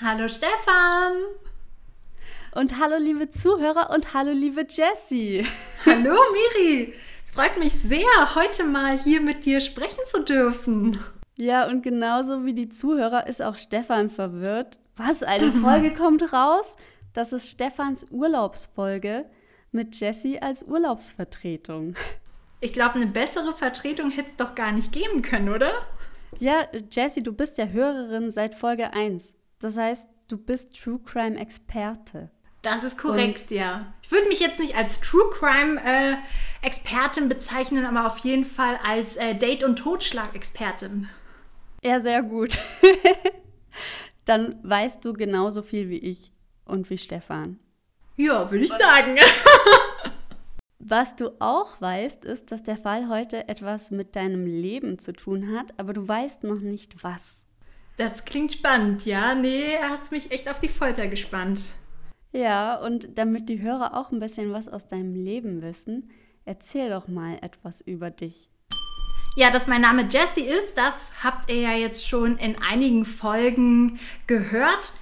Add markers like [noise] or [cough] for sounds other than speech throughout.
Hallo Stefan. Und hallo liebe Zuhörer und hallo liebe Jessie. Hallo Miri. Es freut mich sehr, heute mal hier mit dir sprechen zu dürfen. Ja, und genauso wie die Zuhörer ist auch Stefan verwirrt. Was, eine [laughs] Folge kommt raus? Das ist Stefans Urlaubsfolge mit Jessie als Urlaubsvertretung. Ich glaube, eine bessere Vertretung hätte es doch gar nicht geben können, oder? Ja, Jessie, du bist ja Hörerin seit Folge 1. Das heißt, du bist True Crime Experte. Das ist korrekt, Und ja. Ich würde mich jetzt nicht als True Crime äh, Expertin bezeichnen, aber auf jeden Fall als äh, Date- und Totschlag-Expertin. Ja, sehr gut. [laughs] Dann weißt du genauso viel wie ich und wie Stefan. Ja, würde ich sagen. [laughs] Was du auch weißt, ist, dass der Fall heute etwas mit deinem Leben zu tun hat, aber du weißt noch nicht was. Das klingt spannend, ja? Nee, hast mich echt auf die Folter gespannt. Ja, und damit die Hörer auch ein bisschen was aus deinem Leben wissen, erzähl doch mal etwas über dich. Ja, dass mein Name Jessie ist, das habt ihr ja jetzt schon in einigen Folgen gehört.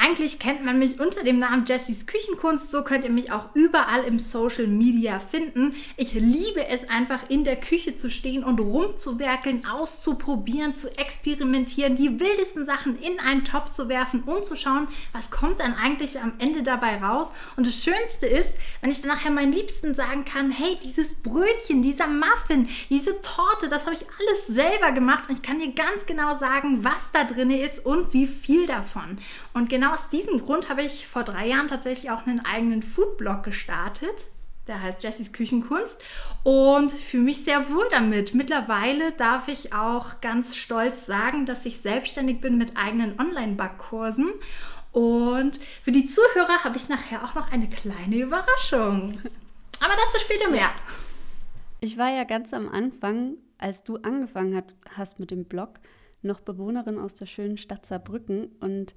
Eigentlich kennt man mich unter dem Namen Jessys Küchenkunst, so könnt ihr mich auch überall im Social Media finden. Ich liebe es einfach in der Küche zu stehen und rumzuwerkeln, auszuprobieren, zu experimentieren, die wildesten Sachen in einen Topf zu werfen und zu schauen, was kommt dann eigentlich am Ende dabei raus. Und das Schönste ist, wenn ich dann nachher meinen Liebsten sagen kann, hey, dieses Brötchen, dieser Muffin, diese Torte, das habe ich alles selber gemacht und ich kann dir ganz genau sagen, was da drin ist und wie viel davon. Und genau genau aus diesem Grund habe ich vor drei Jahren tatsächlich auch einen eigenen Foodblog gestartet. Der heißt Jessys Küchenkunst und fühle mich sehr wohl damit. Mittlerweile darf ich auch ganz stolz sagen, dass ich selbstständig bin mit eigenen Online-Backkursen. Und für die Zuhörer habe ich nachher auch noch eine kleine Überraschung. Aber dazu später mehr. Ich war ja ganz am Anfang, als du angefangen hast mit dem Blog, noch Bewohnerin aus der schönen Stadt Saarbrücken und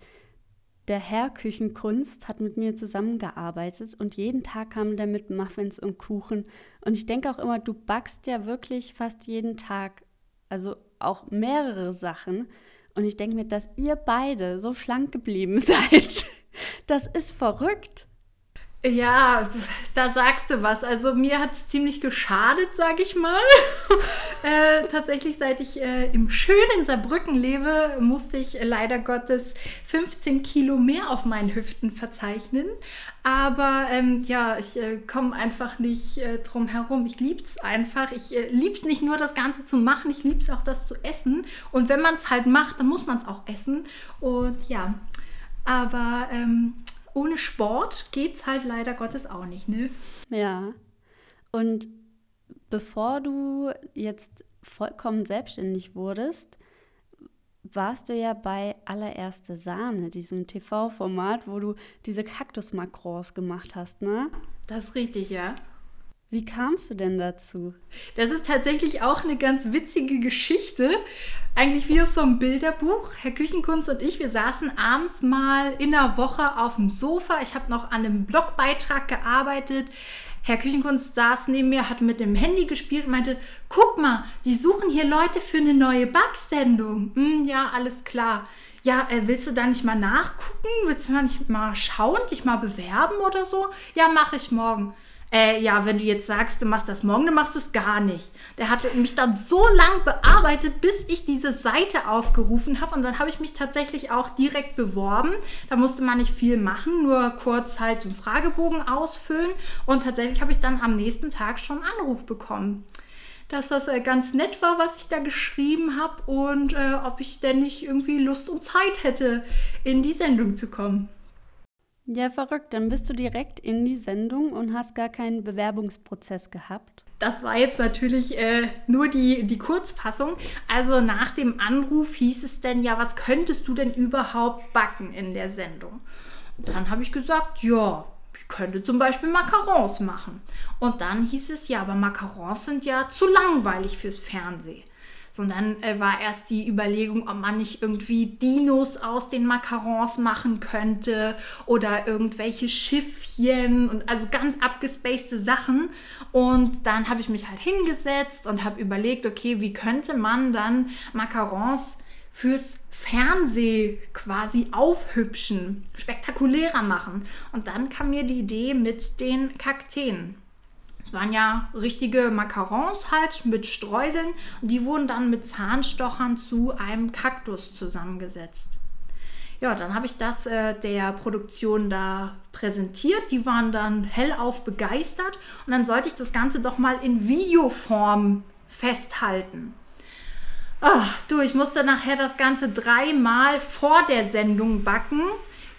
der Herr Küchenkunst hat mit mir zusammengearbeitet und jeden Tag kam der mit Muffins und Kuchen. Und ich denke auch immer, du backst ja wirklich fast jeden Tag, also auch mehrere Sachen. Und ich denke mir, dass ihr beide so schlank geblieben [laughs] seid, das ist verrückt. Ja, da sagst du was. Also mir hat es ziemlich geschadet, sag ich mal. [laughs] äh, tatsächlich, seit ich äh, im schönen Saarbrücken lebe, musste ich leider Gottes 15 Kilo mehr auf meinen Hüften verzeichnen. Aber ähm, ja, ich äh, komme einfach nicht äh, drum herum. Ich liebe es einfach. Ich äh, liebe es nicht nur, das Ganze zu machen, ich liebe es auch, das zu essen. Und wenn man es halt macht, dann muss man es auch essen. Und ja, aber... Ähm, ohne Sport geht es halt leider Gottes auch nicht, ne? Ja. Und bevor du jetzt vollkommen selbstständig wurdest, warst du ja bei allererste Sahne, diesem TV-Format, wo du diese Kaktusmakrons gemacht hast, ne? Das ist richtig, ja. Wie kamst du denn dazu? Das ist tatsächlich auch eine ganz witzige Geschichte. Eigentlich wie aus so einem Bilderbuch. Herr Küchenkunst und ich, wir saßen abends mal in der Woche auf dem Sofa. Ich habe noch an einem Blogbeitrag gearbeitet. Herr Küchenkunst saß neben mir, hat mit dem Handy gespielt und meinte, guck mal, die suchen hier Leute für eine neue Backsendung. Hm, ja, alles klar. Ja, äh, willst du da nicht mal nachgucken? Willst du mal nicht mal schauen, dich mal bewerben oder so? Ja, mache ich morgen äh, ja, wenn du jetzt sagst, du machst das morgen, dann machst du es gar nicht. Der hatte mich dann so lang bearbeitet, bis ich diese Seite aufgerufen habe und dann habe ich mich tatsächlich auch direkt beworben. Da musste man nicht viel machen, nur kurz halt so einen Fragebogen ausfüllen und tatsächlich habe ich dann am nächsten Tag schon einen Anruf bekommen dass das äh, ganz nett war, was ich da geschrieben habe und äh, ob ich denn nicht irgendwie Lust und Zeit hätte, in die Sendung zu kommen. Ja, verrückt. Dann bist du direkt in die Sendung und hast gar keinen Bewerbungsprozess gehabt. das war jetzt natürlich äh, nur die, die Kurzfassung. Also nach dem Anruf hieß es denn ja, was könntest du denn überhaupt backen in der Sendung? Und dann habe ich gesagt, ja, ich könnte zum Beispiel Macarons machen. Und dann hieß es, ja, aber Macarons sind ja zu langweilig fürs Fernsehen sondern äh, war erst die Überlegung, ob man nicht irgendwie Dinos aus den Macarons machen könnte oder irgendwelche Schiffchen und also ganz abgespacede Sachen. Und dann habe ich mich halt hingesetzt und habe überlegt, okay, wie könnte man dann Macarons fürs Fernseh quasi aufhübschen, spektakulärer machen. Und dann kam mir die Idee mit den Kakteen. Es waren ja richtige Macarons halt mit Streuseln und die wurden dann mit Zahnstochern zu einem Kaktus zusammengesetzt. Ja, dann habe ich das äh, der Produktion da präsentiert. Die waren dann hellauf begeistert und dann sollte ich das Ganze doch mal in Videoform festhalten. Ach, du, ich musste nachher das Ganze dreimal vor der Sendung backen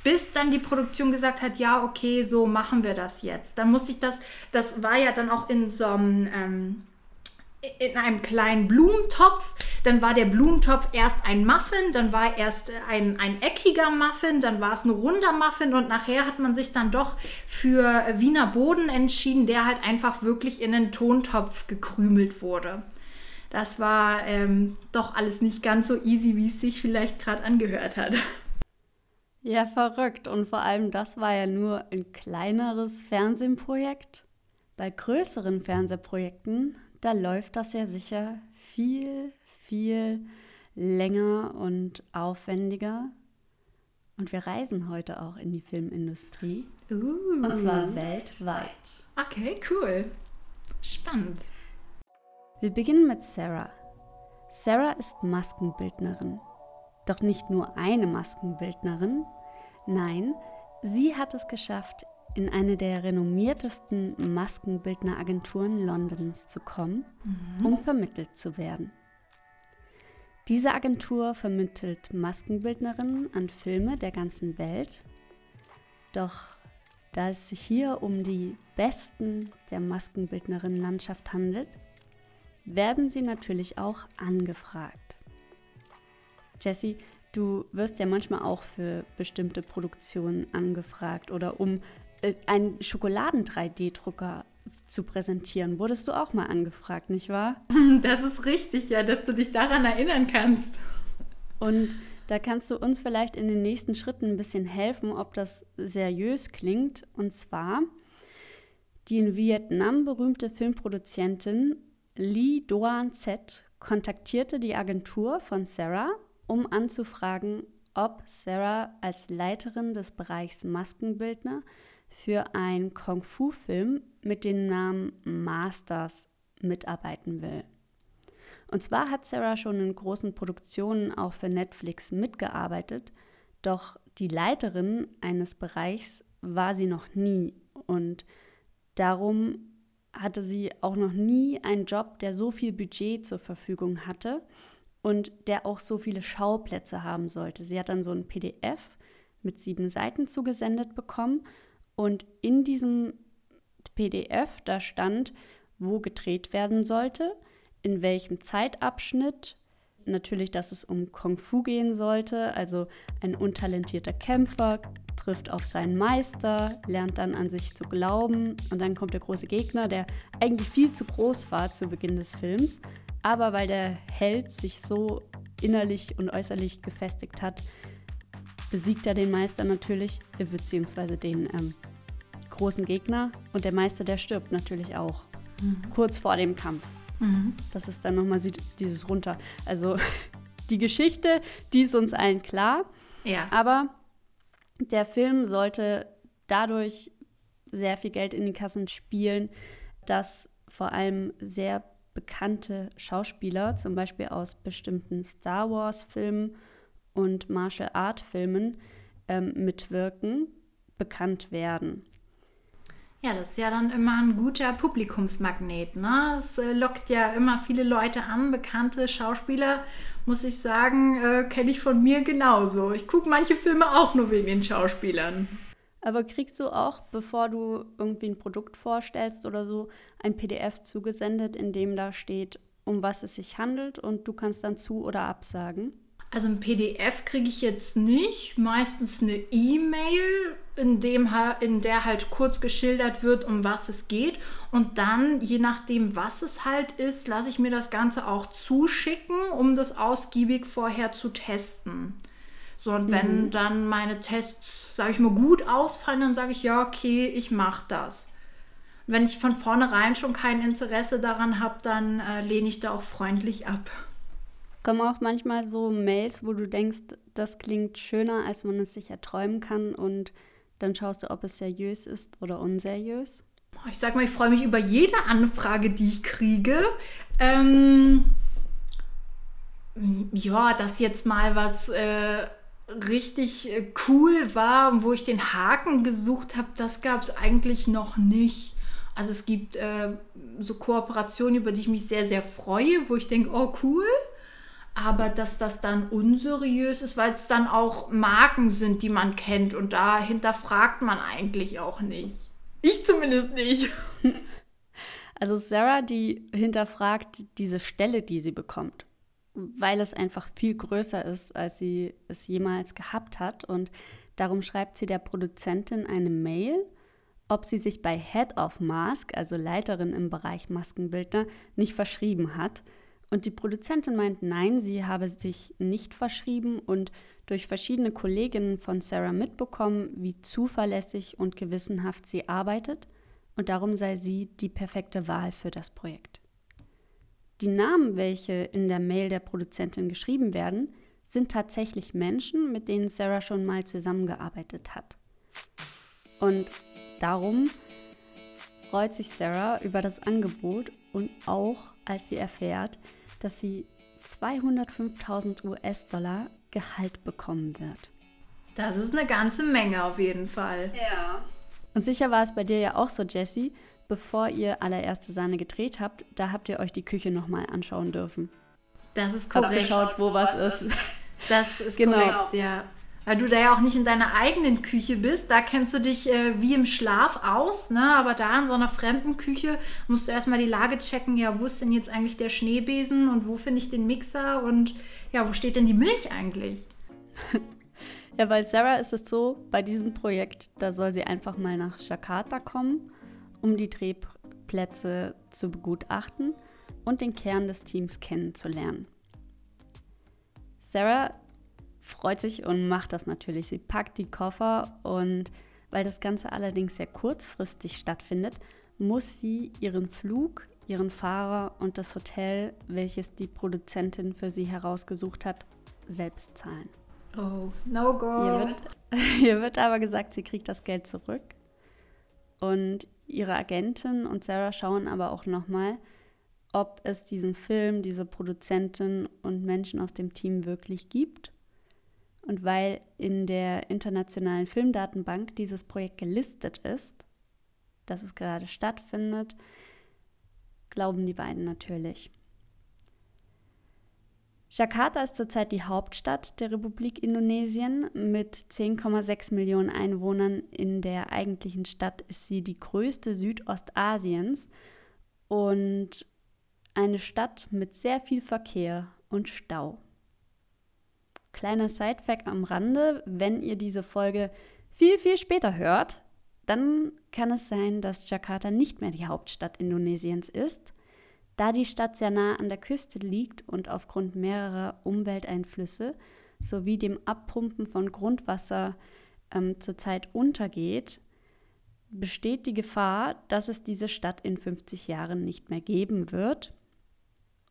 bis dann die Produktion gesagt hat, ja, okay, so machen wir das jetzt. Dann musste ich das, das war ja dann auch in so einem, ähm, in einem kleinen Blumentopf. Dann war der Blumentopf erst ein Muffin, dann war erst ein, ein eckiger Muffin, dann war es ein runder Muffin und nachher hat man sich dann doch für Wiener Boden entschieden, der halt einfach wirklich in einen Tontopf gekrümelt wurde. Das war ähm, doch alles nicht ganz so easy, wie es sich vielleicht gerade angehört hat. Ja, verrückt. Und vor allem, das war ja nur ein kleineres Fernsehprojekt. Bei größeren Fernsehprojekten, da läuft das ja sicher viel, viel länger und aufwendiger. Und wir reisen heute auch in die Filmindustrie. Uh. Und zwar weltweit. Okay, cool. Spannend. Wir beginnen mit Sarah. Sarah ist Maskenbildnerin. Doch nicht nur eine Maskenbildnerin, nein, sie hat es geschafft, in eine der renommiertesten Maskenbildneragenturen Londons zu kommen, mhm. um vermittelt zu werden. Diese Agentur vermittelt Maskenbildnerinnen an Filme der ganzen Welt. Doch da es sich hier um die besten der Maskenbildnerinnenlandschaft handelt, werden sie natürlich auch angefragt. Jessie, du wirst ja manchmal auch für bestimmte Produktionen angefragt oder um äh, einen Schokoladen-3D-Drucker zu präsentieren. Wurdest du auch mal angefragt, nicht wahr? [laughs] Das ist richtig, ja, dass du dich daran erinnern kannst. Und da kannst du uns vielleicht in den nächsten Schritten ein bisschen helfen, ob das seriös klingt. Und zwar, die in Vietnam berühmte Filmproduzentin Lee Doan Z kontaktierte die Agentur von Sarah um anzufragen, ob Sarah als Leiterin des Bereichs Maskenbildner für einen Kung-Fu-Film mit dem Namen Masters mitarbeiten will. Und zwar hat Sarah schon in großen Produktionen auch für Netflix mitgearbeitet, doch die Leiterin eines Bereichs war sie noch nie und darum hatte sie auch noch nie einen Job, der so viel Budget zur Verfügung hatte und der auch so viele Schauplätze haben sollte. Sie hat dann so ein PDF mit sieben Seiten zugesendet bekommen und in diesem PDF da stand, wo gedreht werden sollte, in welchem Zeitabschnitt, natürlich, dass es um Kung Fu gehen sollte, also ein untalentierter Kämpfer trifft auf seinen Meister, lernt dann an sich zu glauben und dann kommt der große Gegner, der eigentlich viel zu groß war zu Beginn des Films, aber weil der Held sich so innerlich und äußerlich gefestigt hat, besiegt er den Meister natürlich, beziehungsweise den ähm, großen Gegner. Und der Meister, der stirbt natürlich auch. Mhm. Kurz vor dem Kampf. Mhm. Das ist dann nochmal dieses runter. Also [laughs] die Geschichte, die ist uns allen klar. Ja. Aber der Film sollte dadurch sehr viel Geld in die Kassen spielen, dass vor allem sehr bekannte Schauspieler, zum Beispiel aus bestimmten Star Wars-Filmen und Martial Art-Filmen, ähm, mitwirken, bekannt werden. Ja, das ist ja dann immer ein guter Publikumsmagnet. Ne? Es äh, lockt ja immer viele Leute an, bekannte Schauspieler, muss ich sagen, äh, kenne ich von mir genauso. Ich gucke manche Filme auch nur wegen den Schauspielern. Aber kriegst du auch, bevor du irgendwie ein Produkt vorstellst oder so, ein PDF zugesendet, in dem da steht, um was es sich handelt und du kannst dann zu oder absagen? Also ein PDF kriege ich jetzt nicht, meistens eine E-Mail, in, in der halt kurz geschildert wird, um was es geht. Und dann, je nachdem, was es halt ist, lasse ich mir das Ganze auch zuschicken, um das ausgiebig vorher zu testen. So, und wenn mhm. dann meine Tests, sage ich mal, gut ausfallen, dann sage ich, ja, okay, ich mache das. Wenn ich von vornherein schon kein Interesse daran habe, dann äh, lehne ich da auch freundlich ab. Kommen auch manchmal so Mails, wo du denkst, das klingt schöner, als man es sich erträumen kann und dann schaust du, ob es seriös ist oder unseriös? Ich sag mal, ich freue mich über jede Anfrage, die ich kriege. Ähm, ja, dass jetzt mal was äh, richtig äh, cool war und wo ich den Haken gesucht habe, das gab es eigentlich noch nicht. Also es gibt äh, so Kooperationen, über die ich mich sehr, sehr freue, wo ich denke, oh cool aber dass das dann unseriös ist, weil es dann auch Marken sind, die man kennt und da hinterfragt man eigentlich auch nicht. Ich zumindest nicht. [laughs] Also Sarah, die hinterfragt diese Stelle, die sie bekommt, weil es einfach viel größer ist, als sie es jemals gehabt hat. Und darum schreibt sie der Produzentin eine Mail, ob sie sich bei Head of Mask, also Leiterin im Bereich Maskenbildner, nicht verschrieben hat. Und die Produzentin meint, nein, sie habe sich nicht verschrieben und durch verschiedene Kolleginnen von Sarah mitbekommen, wie zuverlässig und gewissenhaft sie arbeitet. Und darum sei sie die perfekte Wahl für das Projekt. Die Namen, welche in der Mail der Produzentin geschrieben werden, sind tatsächlich Menschen, mit denen Sarah schon mal zusammengearbeitet hat. Und darum freut sich Sarah über das Angebot und auch, als sie erfährt, dass sie 205.000 US-Dollar Gehalt bekommen wird. Das ist eine ganze Menge auf jeden Fall. Ja. Und sicher war es bei dir ja auch so, Jessie, bevor ihr allererste Sahne gedreht habt, da habt ihr euch die Küche nochmal anschauen dürfen. Das ist korrekt. Habt geschaut, wo was ist. Das ist genau. korrekt, ja. Weil du da ja auch nicht in deiner eigenen Küche bist. Da kennst du dich äh, wie im Schlaf aus, ne? Aber da in so einer fremden Küche musst du erstmal die Lage checken, ja, wo ist denn jetzt eigentlich der Schneebesen und wo finde ich den Mixer und ja, wo steht denn die Milch eigentlich? [laughs] ja, bei Sarah ist es so, bei diesem Projekt, da soll sie einfach mal nach Jakarta kommen, um die Drehplätze zu begutachten und den Kern des Teams kennenzulernen. Sarah freut sich und macht das natürlich. Sie packt die Koffer und weil das Ganze allerdings sehr kurzfristig stattfindet, muss sie ihren Flug, ihren Fahrer und das Hotel, welches die Produzentin für sie herausgesucht hat, selbst zahlen. Oh, no go. Ihr wird, [laughs] ihr wird aber gesagt, sie kriegt das Geld zurück. Und ihre Agentin und Sarah schauen aber auch nochmal, ob es diesen Film, diese Produzentin und Menschen aus dem Team wirklich gibt und weil in der internationalen Filmdatenbank dieses Projekt gelistet ist, dass es gerade stattfindet, glauben die beiden natürlich. Jakarta ist zurzeit die Hauptstadt der Republik Indonesien. Mit 10,6 Millionen Einwohnern in der eigentlichen Stadt ist sie die größte Südostasiens und eine Stadt mit sehr viel Verkehr und Stau. Kleiner Sidefact am Rande, wenn ihr diese Folge viel, viel später hört, dann kann es sein, dass Jakarta nicht mehr die Hauptstadt Indonesiens ist, da die Stadt sehr nah an der Küste liegt und aufgrund mehrerer Umwelteinflüsse sowie dem Abpumpen von Grundwasser ähm, zurzeit untergeht, besteht die Gefahr, dass es diese Stadt in 50 Jahren nicht mehr geben wird.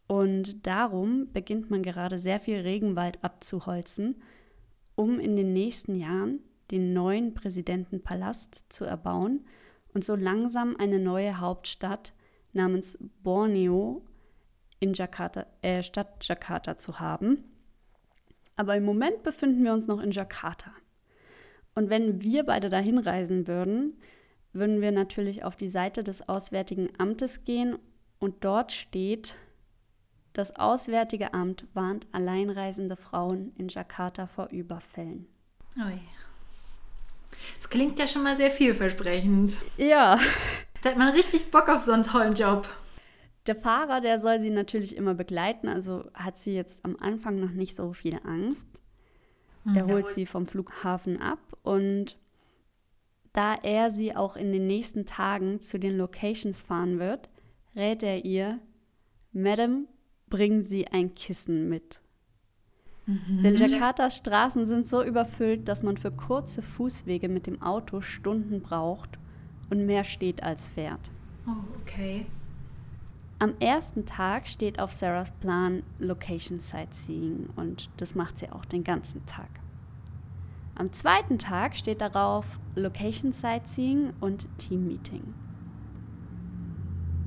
Und darum beginnt man gerade sehr viel Regenwald abzuholzen, um in den nächsten Jahren den neuen Präsidentenpalast zu erbauen und so langsam eine neue Hauptstadt namens Borneo in Jakarta, äh, Stadt Jakarta zu haben. Aber im Moment befinden wir uns noch in Jakarta. Und wenn wir beide dahin reisen würden, würden wir natürlich auf die Seite des Auswärtigen Amtes gehen und dort steht, das Auswärtige Amt warnt alleinreisende Frauen in Jakarta vor Überfällen. Ui. Es klingt ja schon mal sehr vielversprechend. Ja. Da hat man richtig Bock auf so einen tollen Job. Der Fahrer, der soll sie natürlich immer begleiten, also hat sie jetzt am Anfang noch nicht so viel Angst. Mhm. Er holt sie vom Flughafen ab und da er sie auch in den nächsten Tagen zu den Locations fahren wird, rät er ihr, Madam, bringen Sie ein Kissen mit. Mhm. Denn Jakartas Straßen sind so überfüllt, dass man für kurze Fußwege mit dem Auto Stunden braucht und mehr steht als fährt. Oh, okay. Am ersten Tag steht auf Sarahs Plan Location Sightseeing und das macht sie auch den ganzen Tag. Am zweiten Tag steht darauf Location Sightseeing und Team Meeting.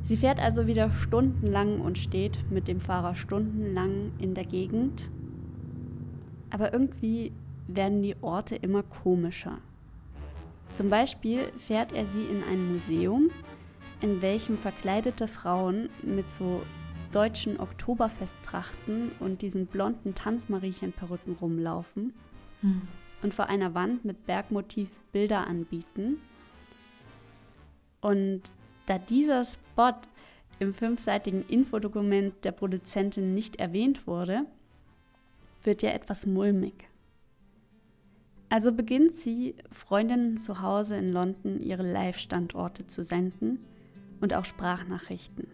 Sie fährt also wieder stundenlang und steht mit dem Fahrer stundenlang in der Gegend. Aber irgendwie werden die Orte immer komischer. Zum Beispiel fährt er sie in ein Museum, in welchem verkleidete Frauen mit so deutschen Oktoberfesttrachten und diesen blonden Tanzmariechenperücken rumlaufen hm. und vor einer Wand mit Bergmotiv Bilder anbieten. Und da dieser Spot im fünfseitigen Infodokument der Produzentin nicht erwähnt wurde, wird ja etwas mulmig. Also beginnt sie, Freundinnen zu Hause in London ihre Live-Standorte zu senden und auch Sprachnachrichten.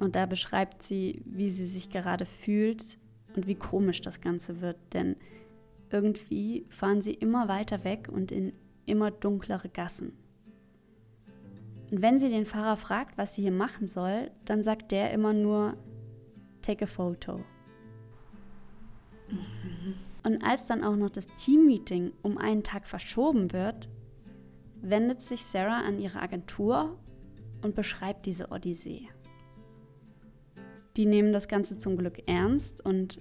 Und da beschreibt sie, wie sie sich gerade fühlt und wie komisch das Ganze wird, denn irgendwie fahren sie immer weiter weg und in immer dunklere Gassen. Und wenn sie den Fahrer fragt, was sie hier machen soll, dann sagt der immer nur, take a photo. Mhm. Und als dann auch noch das Teammeeting um einen Tag verschoben wird, wendet sich Sarah an ihre Agentur und beschreibt diese Odyssee. Die nehmen das Ganze zum Glück ernst und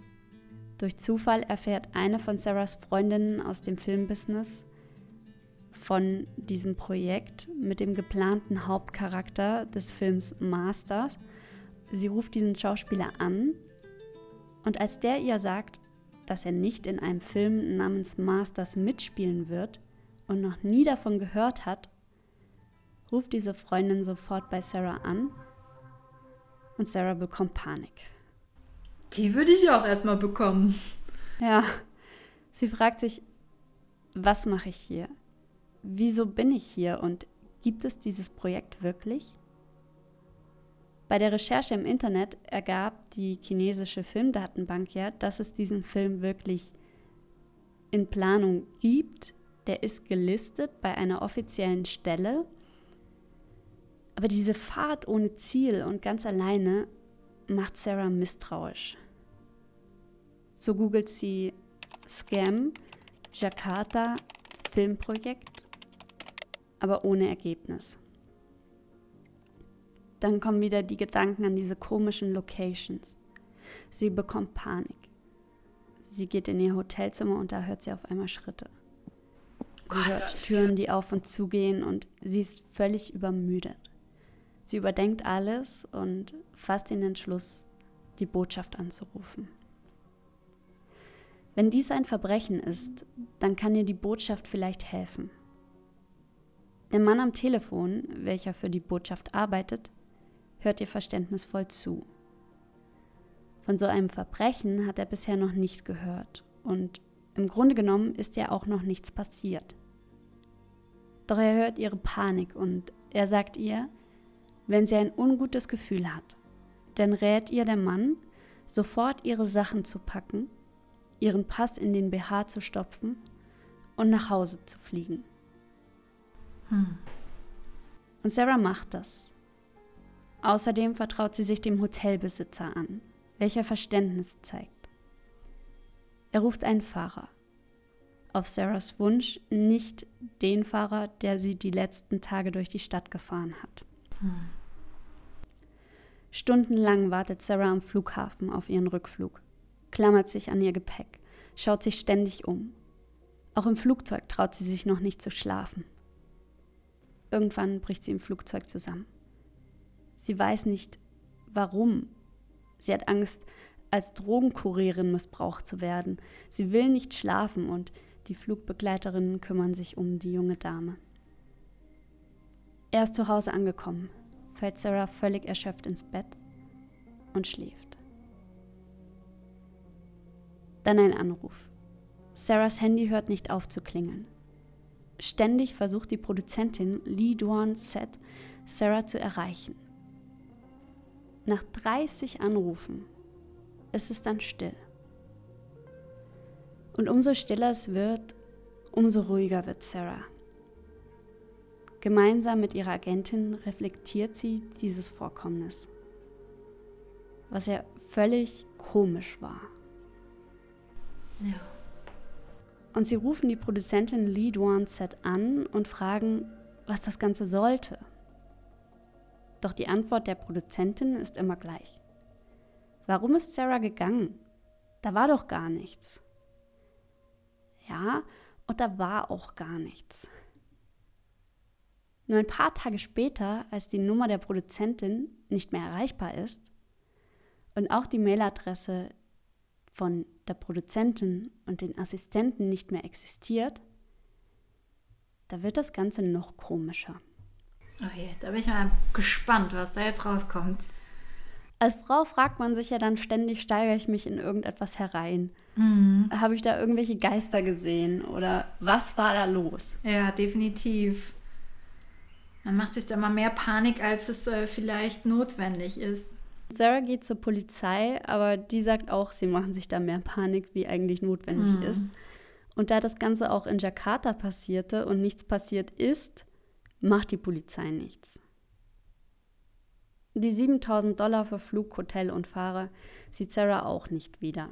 durch Zufall erfährt eine von Sarahs Freundinnen aus dem Filmbusiness, von diesem Projekt mit dem geplanten Hauptcharakter des Films Masters. Sie ruft diesen Schauspieler an und als der ihr sagt, dass er nicht in einem Film namens Masters mitspielen wird und noch nie davon gehört hat, ruft diese Freundin sofort bei Sarah an und Sarah bekommt Panik. Die würde ich auch erstmal bekommen. Ja, sie fragt sich, was mache ich hier? wieso bin ich hier und gibt es dieses Projekt wirklich? Bei der Recherche im Internet ergab die chinesische Filmdatenbank ja, dass es diesen Film wirklich in Planung gibt. Der ist gelistet bei einer offiziellen Stelle. Aber diese Fahrt ohne Ziel und ganz alleine macht Sarah misstrauisch. So googelt sie Scam Jakarta Filmprojekt aber ohne Ergebnis. Dann kommen wieder die Gedanken an diese komischen Locations. Sie bekommt Panik. Sie geht in ihr Hotelzimmer und da hört sie auf einmal Schritte. Sie hört Türen, die auf und zugehen und sie ist völlig übermüdet. Sie überdenkt alles und fasst den Entschluss, die Botschaft anzurufen. Wenn dies ein Verbrechen ist, dann kann ihr die Botschaft vielleicht helfen. Der Mann am Telefon, welcher für die Botschaft arbeitet, hört ihr verständnisvoll zu. Von so einem Verbrechen hat er bisher noch nicht gehört und im Grunde genommen ist ja auch noch nichts passiert. Doch er hört ihre Panik und er sagt ihr, wenn sie ein ungutes Gefühl hat, dann rät ihr der Mann, sofort ihre Sachen zu packen, ihren Pass in den BH zu stopfen und nach Hause zu fliegen. Hm. Und Sarah macht das. Außerdem vertraut sie sich dem Hotelbesitzer an, welcher Verständnis zeigt. Er ruft einen Fahrer. Auf Sarahs Wunsch nicht den Fahrer, der sie die letzten Tage durch die Stadt gefahren hat. Hm. Stundenlang wartet Sarah am Flughafen auf ihren Rückflug, klammert sich an ihr Gepäck, schaut sich ständig um. Auch im Flugzeug traut sie sich noch nicht zu schlafen. Irgendwann bricht sie im Flugzeug zusammen. Sie weiß nicht, warum. Sie hat Angst, als Drogenkurierin missbraucht zu werden. Sie will nicht schlafen und Die Flugbegleiterinnen kümmern sich um die junge Dame. Er ist zu Hause angekommen, fällt Sarah völlig erschöpft ins Bett und schläft. Dann ein Anruf. Sarahs Handy hört nicht auf zu klingeln. Ständig versucht die Produzentin Lee Duan Set, Sarah zu erreichen. Nach 30 Anrufen ist es dann still. Und umso stiller es wird, umso ruhiger wird Sarah. Gemeinsam mit ihrer Agentin reflektiert sie dieses Vorkommnis, was ja völlig komisch war. Ja. Und sie rufen die Produzentin Lee Duan Set an und fragen, was das Ganze sollte. Doch die Antwort der Produzentin ist immer gleich. Warum ist Sarah gegangen? Da war doch gar nichts. Ja, und da war auch gar nichts. Nur ein paar Tage später, als die Nummer der Produzentin nicht mehr erreichbar ist und auch die Mailadresse von der Produzentin und den Assistenten nicht mehr existiert, da wird das Ganze noch komischer. Okay, da bin ich mal gespannt, was da jetzt rauskommt. Als Frau fragt man sich ja dann ständig, steigere ich mich in irgendetwas herein? Mhm. Habe ich da irgendwelche Geister gesehen oder was war da los? Ja, definitiv. Man macht sich da mal mehr Panik, als es äh, vielleicht notwendig ist. Sarah geht zur Polizei, aber die sagt auch, sie machen sich da mehr Panik, wie eigentlich notwendig Mhm. ist. Und da das Ganze auch in Jakarta passierte und nichts passiert ist, macht die Polizei nichts. Die 7000 Dollar für Flug, Hotel und Fahrer sieht Sarah auch nicht wieder.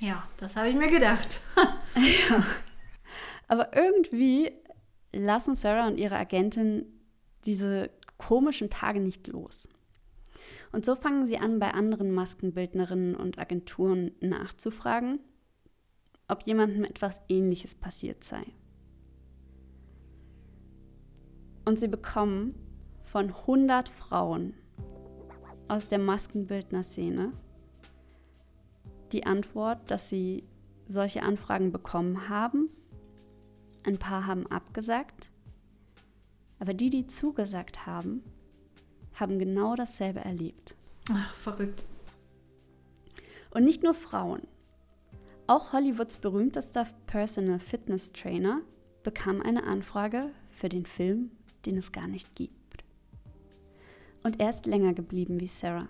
Ja, das habe ich mir gedacht. [laughs] Aber irgendwie lassen Sarah und ihre Agentin diese komischen Tage nicht los. Und so fangen sie an, bei anderen Maskenbildnerinnen und Agenturen nachzufragen, ob jemandem etwas Ähnliches passiert sei. Und sie bekommen von 100 Frauen aus der Maskenbildner-Szene die Antwort, dass sie solche Anfragen bekommen haben. Ein paar haben abgesagt. Aber die, die zugesagt haben, haben genau dasselbe erlebt. Ach, verrückt. Und nicht nur Frauen. Auch Hollywoods berühmtester Personal Fitness Trainer bekam eine Anfrage für den Film, den es gar nicht gibt. Und er ist länger geblieben wie Sarah.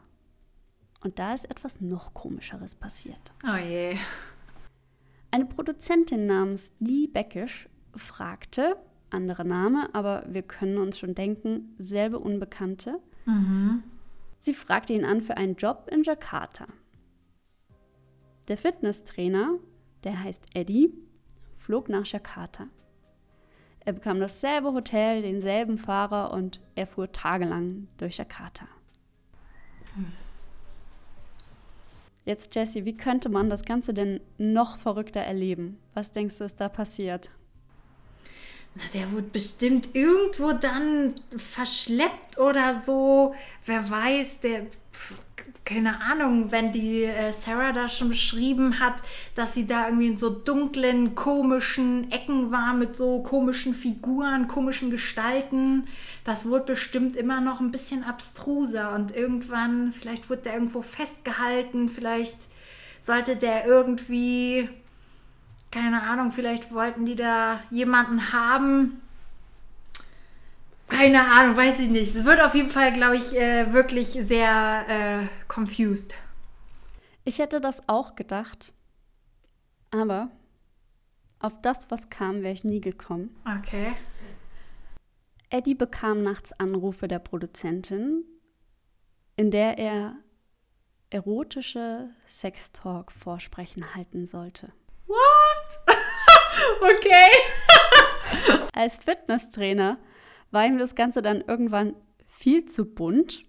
Und da ist etwas noch komischeres passiert. Oh je. Eine Produzentin namens Dee Beckisch fragte, anderer Name, aber wir können uns schon denken, selbe Unbekannte. Mhm. Sie fragte ihn an für einen Job in Jakarta. Der Fitnesstrainer, der heißt Eddie, flog nach Jakarta. Er bekam dasselbe Hotel, denselben Fahrer und er fuhr tagelang durch Jakarta. Jetzt, Jessie, wie könnte man das Ganze denn noch verrückter erleben? Was denkst du, ist da passiert? Na, der wurde bestimmt irgendwo dann verschleppt oder so. Wer weiß, der. pf, Keine Ahnung, wenn die äh, Sarah da schon beschrieben hat, dass sie da irgendwie in so dunklen, komischen Ecken war mit so komischen Figuren, komischen Gestalten. Das wurde bestimmt immer noch ein bisschen abstruser und irgendwann, vielleicht wurde der irgendwo festgehalten, vielleicht sollte der irgendwie keine Ahnung, vielleicht wollten die da jemanden haben. Keine Ahnung, weiß ich nicht. Es wird auf jeden Fall, glaube ich, äh, wirklich sehr äh, confused. Ich hätte das auch gedacht. Aber auf das, was kam, wäre ich nie gekommen. Okay. Eddie bekam nachts Anrufe der Produzentin, in der er erotische Sextalk-Vorsprechen halten sollte. What? [laughs] okay. [laughs] Als Fitnesstrainer war ihm das Ganze dann irgendwann viel zu bunt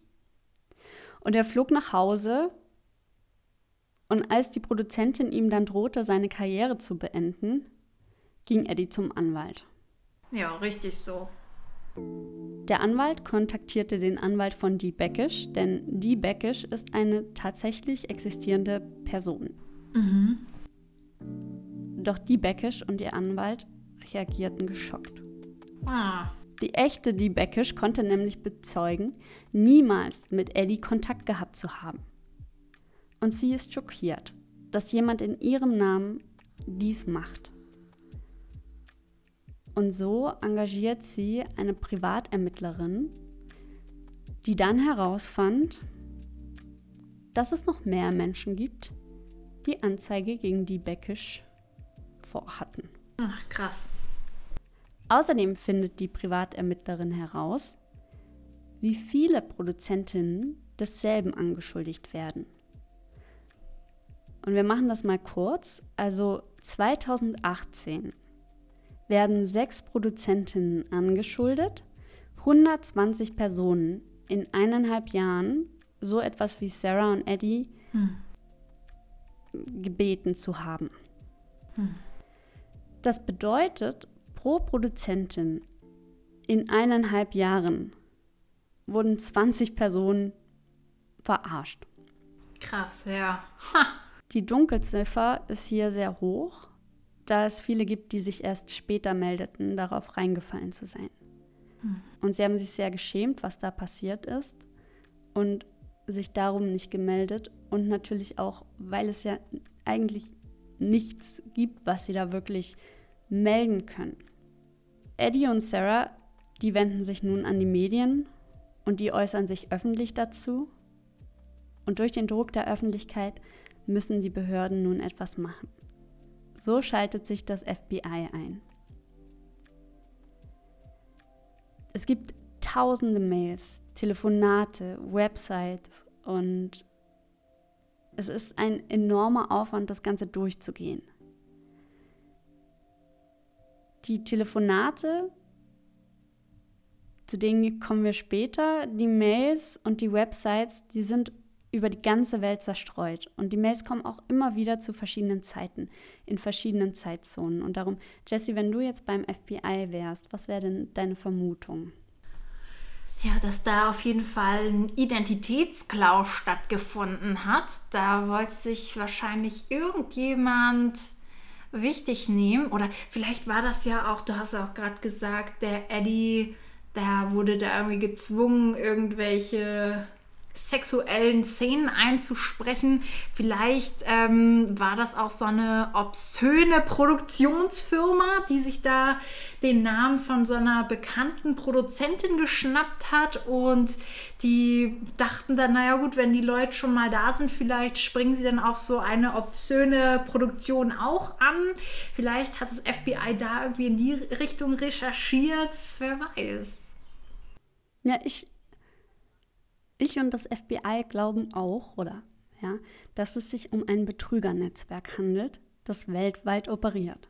und er flog nach Hause und als die Produzentin ihm dann drohte, seine Karriere zu beenden, ging Eddie zum Anwalt. Ja, richtig so. Der Anwalt kontaktierte den Anwalt von Dee Beckisch, denn Dee Beckisch ist eine tatsächlich existierende Person. Doch die Beckisch und ihr Anwalt reagierten geschockt. Ah. Die echte Die Beckisch konnte nämlich bezeugen, niemals mit Eddie Kontakt gehabt zu haben. Und sie ist schockiert, dass jemand in ihrem Namen dies macht. Und so engagiert sie eine Privatermittlerin, die dann herausfand, dass es noch mehr Menschen gibt, die Anzeige gegen die Beckisch vorhatten. Ach, krass. Außerdem findet die Privatermittlerin heraus, wie viele Produzentinnen desselben angeschuldigt werden. Und wir machen das mal kurz. Also 2018 werden sechs Produzentinnen angeschuldet, 120 Personen in eineinhalb Jahren so etwas wie Sarah und Eddie Hm. gebeten zu haben. Hm. Das bedeutet, pro Produzentin in eineinhalb Jahren wurden 20 Personen verarscht. Krass, ja. Ha. Die Dunkelziffer ist hier sehr hoch, da es viele gibt, die sich erst später meldeten, darauf reingefallen zu sein. Hm. Und sie haben sich sehr geschämt, was da passiert ist und sich darum nicht gemeldet. Und natürlich auch, weil es ja eigentlich nichts gibt, was sie da wirklich melden können. Eddie und Sarah, die wenden sich nun an die Medien und die äußern sich öffentlich dazu. Und durch den Druck der Öffentlichkeit müssen die Behörden nun etwas machen. So schaltet sich das FBI ein. Es gibt tausende Mails, Telefonate, Websites und es ist ein enormer Aufwand, das Ganze durchzugehen. Die Telefonate, zu denen kommen wir später, die Mails und die Websites, die sind über die ganze Welt zerstreut. Und die Mails kommen auch immer wieder zu verschiedenen Zeiten, in verschiedenen Zeitzonen. Und darum, Jesse, wenn du jetzt beim FBI wärst, was wäre denn deine Vermutung? Ja, dass da auf jeden Fall ein Identitätsklau stattgefunden hat. Da wollte sich wahrscheinlich irgendjemand wichtig nehmen. Oder vielleicht war das ja auch, du hast auch gerade gesagt, der Eddie, da wurde da irgendwie gezwungen, irgendwelche sexuellen Szenen einzusprechen. Vielleicht ähm, war das auch so eine obszöne Produktionsfirma, die sich da den Namen von so einer bekannten Produzentin geschnappt hat und die dachten dann, naja gut, wenn die Leute schon mal da sind, vielleicht springen sie dann auf so eine obszöne Produktion auch an. Vielleicht hat das FBI da irgendwie in die Richtung recherchiert, wer weiß. Ja, ich, ich und das FBI glauben auch, oder ja, dass es sich um ein Betrügernetzwerk handelt, das weltweit operiert.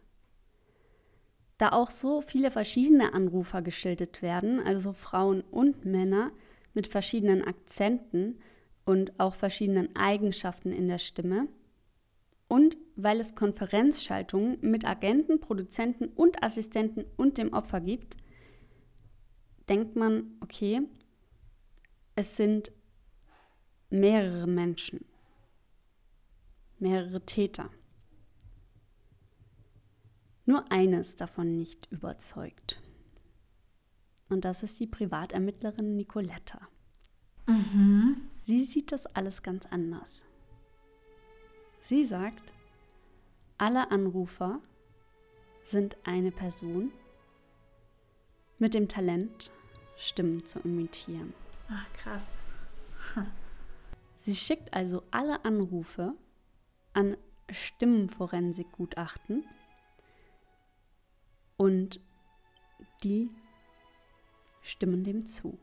Da auch so viele verschiedene Anrufer geschildert werden, also Frauen und Männer mit verschiedenen Akzenten und auch verschiedenen Eigenschaften in der Stimme, und weil es Konferenzschaltungen mit Agenten, Produzenten und Assistenten und dem Opfer gibt, denkt man, okay, es sind mehrere Menschen, mehrere Täter. Nur eines davon nicht überzeugt. Und das ist die Privatermittlerin Nicoletta. Mhm. Sie sieht das alles ganz anders. Sie sagt, alle Anrufer sind eine Person mit dem Talent, Stimmen zu imitieren. Ach, krass. Sie schickt also alle Anrufe an Stimmenforensikgutachten und die stimmen dem zu.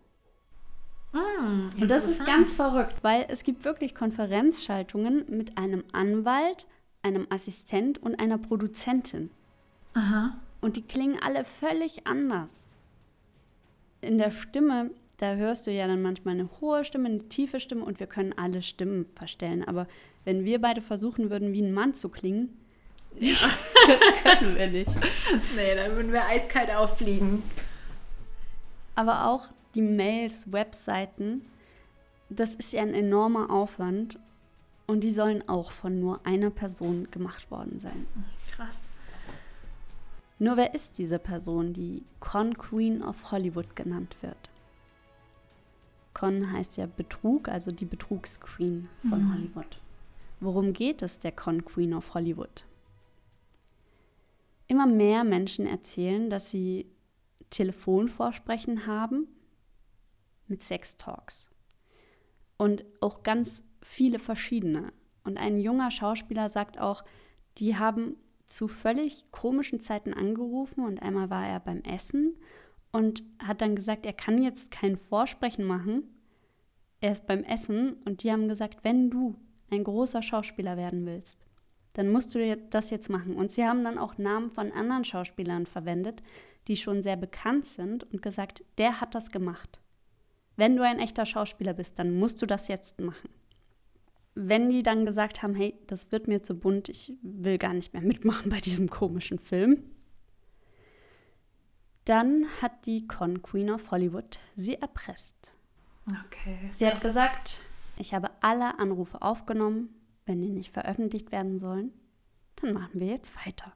Mm, Und das ist ganz verrückt, weil es gibt wirklich Konferenzschaltungen mit einem Anwalt, einem Assistent und einer Produzentin. Aha. Und die klingen alle völlig anders. In der Stimme, da hörst du ja dann manchmal eine hohe Stimme, eine tiefe Stimme und wir können alle Stimmen verstellen. Aber wenn wir beide versuchen würden, wie ein Mann zu klingen, [laughs] das können wir nicht. Nee, dann würden wir eiskalt auffliegen. Aber auch die Mails, Webseiten, das ist ja ein enormer Aufwand und die sollen auch von nur einer Person gemacht worden sein. Krass. Nur wer ist diese Person, die Con Queen of Hollywood genannt wird? Con heißt ja Betrug, also die Betrugsqueen von mhm. Hollywood. Worum geht es der Con Queen of Hollywood? Immer mehr Menschen erzählen, dass sie Telefonvorsprechen haben mit Sextalks. Und auch ganz viele verschiedene. Und ein junger Schauspieler sagt auch, die haben zu völlig komischen Zeiten angerufen und einmal war er beim Essen und hat dann gesagt, er kann jetzt kein Vorsprechen machen. Er ist beim Essen und die haben gesagt, wenn du ein großer Schauspieler werden willst, dann musst du das jetzt machen. Und sie haben dann auch Namen von anderen Schauspielern verwendet, die schon sehr bekannt sind und gesagt, der hat das gemacht. Wenn du ein echter Schauspieler bist, dann musst du das jetzt machen wenn die dann gesagt haben, hey, das wird mir zu bunt, ich will gar nicht mehr mitmachen bei diesem komischen Film, dann hat die Con Queen of Hollywood sie erpresst. Okay. Sie hat gesagt, ich habe alle Anrufe aufgenommen, wenn die nicht veröffentlicht werden sollen, dann machen wir jetzt weiter.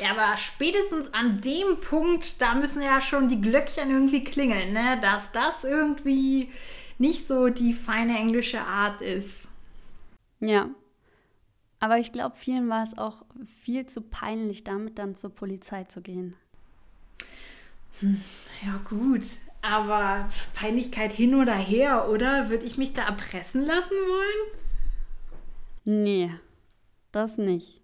Ja, aber spätestens an dem Punkt, da müssen ja schon die Glöckchen irgendwie klingeln, ne? dass das irgendwie nicht so die feine englische Art ist. Ja. Aber ich glaube, vielen war es auch viel zu peinlich, damit dann zur Polizei zu gehen. Hm, ja, gut. Aber Peinlichkeit hin oder her, oder? Würde ich mich da erpressen lassen wollen? Nee, das nicht.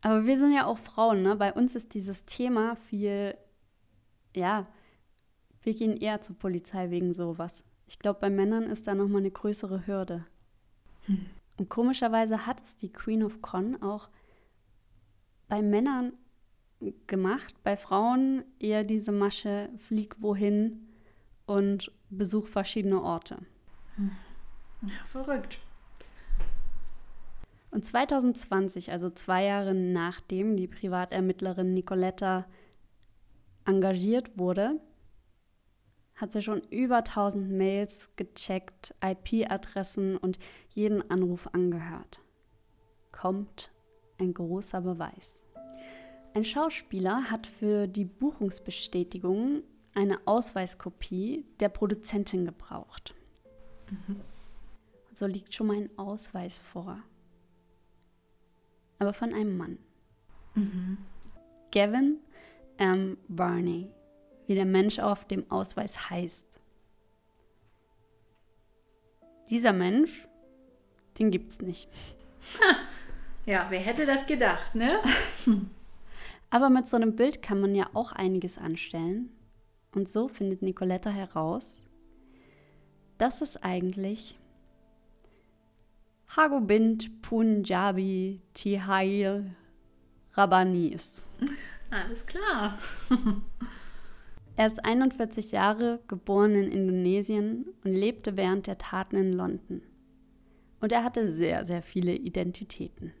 Aber wir sind ja auch Frauen, ne? Bei uns ist dieses Thema viel, ja, wir gehen eher zur Polizei wegen sowas. Ich glaube, bei Männern ist da nochmal eine größere Hürde. Hm. Und komischerweise hat es die Queen of Con auch bei Männern gemacht, bei Frauen eher diese Masche, flieg wohin und besuch verschiedene Orte. Hm. Ja, verrückt. Und 2020, also zwei Jahre nachdem die Privatermittlerin Nicoletta engagiert wurde, hat sie schon über 1000 Mails gecheckt, IP-Adressen und jeden Anruf angehört. Kommt ein großer Beweis. Ein Schauspieler hat für die Buchungsbestätigung eine Ausweiskopie der Produzentin gebraucht. Mhm. So liegt schon mal ein Ausweis vor. Aber von einem Mann. Mhm. Gavin M. Barney wie der Mensch auf dem Ausweis heißt. Dieser Mensch, den gibt's nicht. [laughs] Ja, wer hätte das gedacht, ne? [laughs] Aber mit so einem Bild kann man ja auch einiges anstellen. Und so findet Nicoletta heraus, dass es eigentlich Hagobind Punjabi Tihail Rabani ist. Alles klar. [laughs] Er ist 41 Jahre, geboren in Indonesien und lebte während der Taten in London. Und er hatte sehr, sehr viele Identitäten.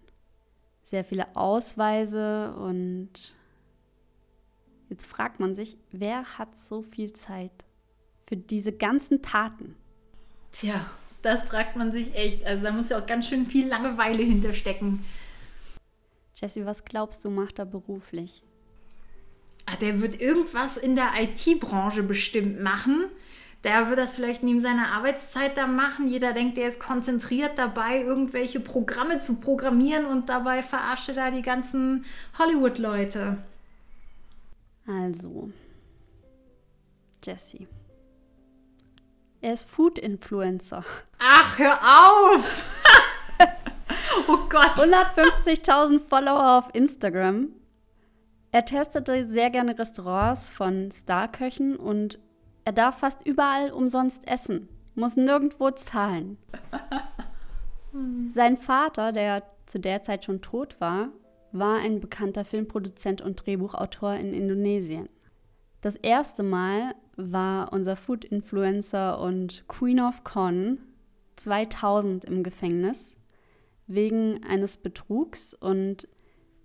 Sehr viele Ausweise und jetzt fragt man sich, wer hat so viel Zeit für diese ganzen Taten? Tja, das fragt man sich echt. Also da muss ja auch ganz schön viel Langeweile hinterstecken. Jesse, was glaubst du, macht er beruflich? Ah, der wird irgendwas in der IT-Branche bestimmt machen. Der wird das vielleicht neben seiner Arbeitszeit da machen. Jeder denkt, der ist konzentriert dabei, irgendwelche Programme zu programmieren und dabei verarscht er da die ganzen Hollywood-Leute. Also, Jesse. Er ist Food-Influencer. Ach, hör auf! [laughs] oh Gott. 150.000 Follower auf Instagram er testete sehr gerne Restaurants von Starköchen und er darf fast überall umsonst essen, muss nirgendwo zahlen. Sein Vater, der zu der Zeit schon tot war, war ein bekannter Filmproduzent und Drehbuchautor in Indonesien. Das erste Mal war unser Food-Influencer und Queen of Con 2000 im Gefängnis wegen eines Betrugs und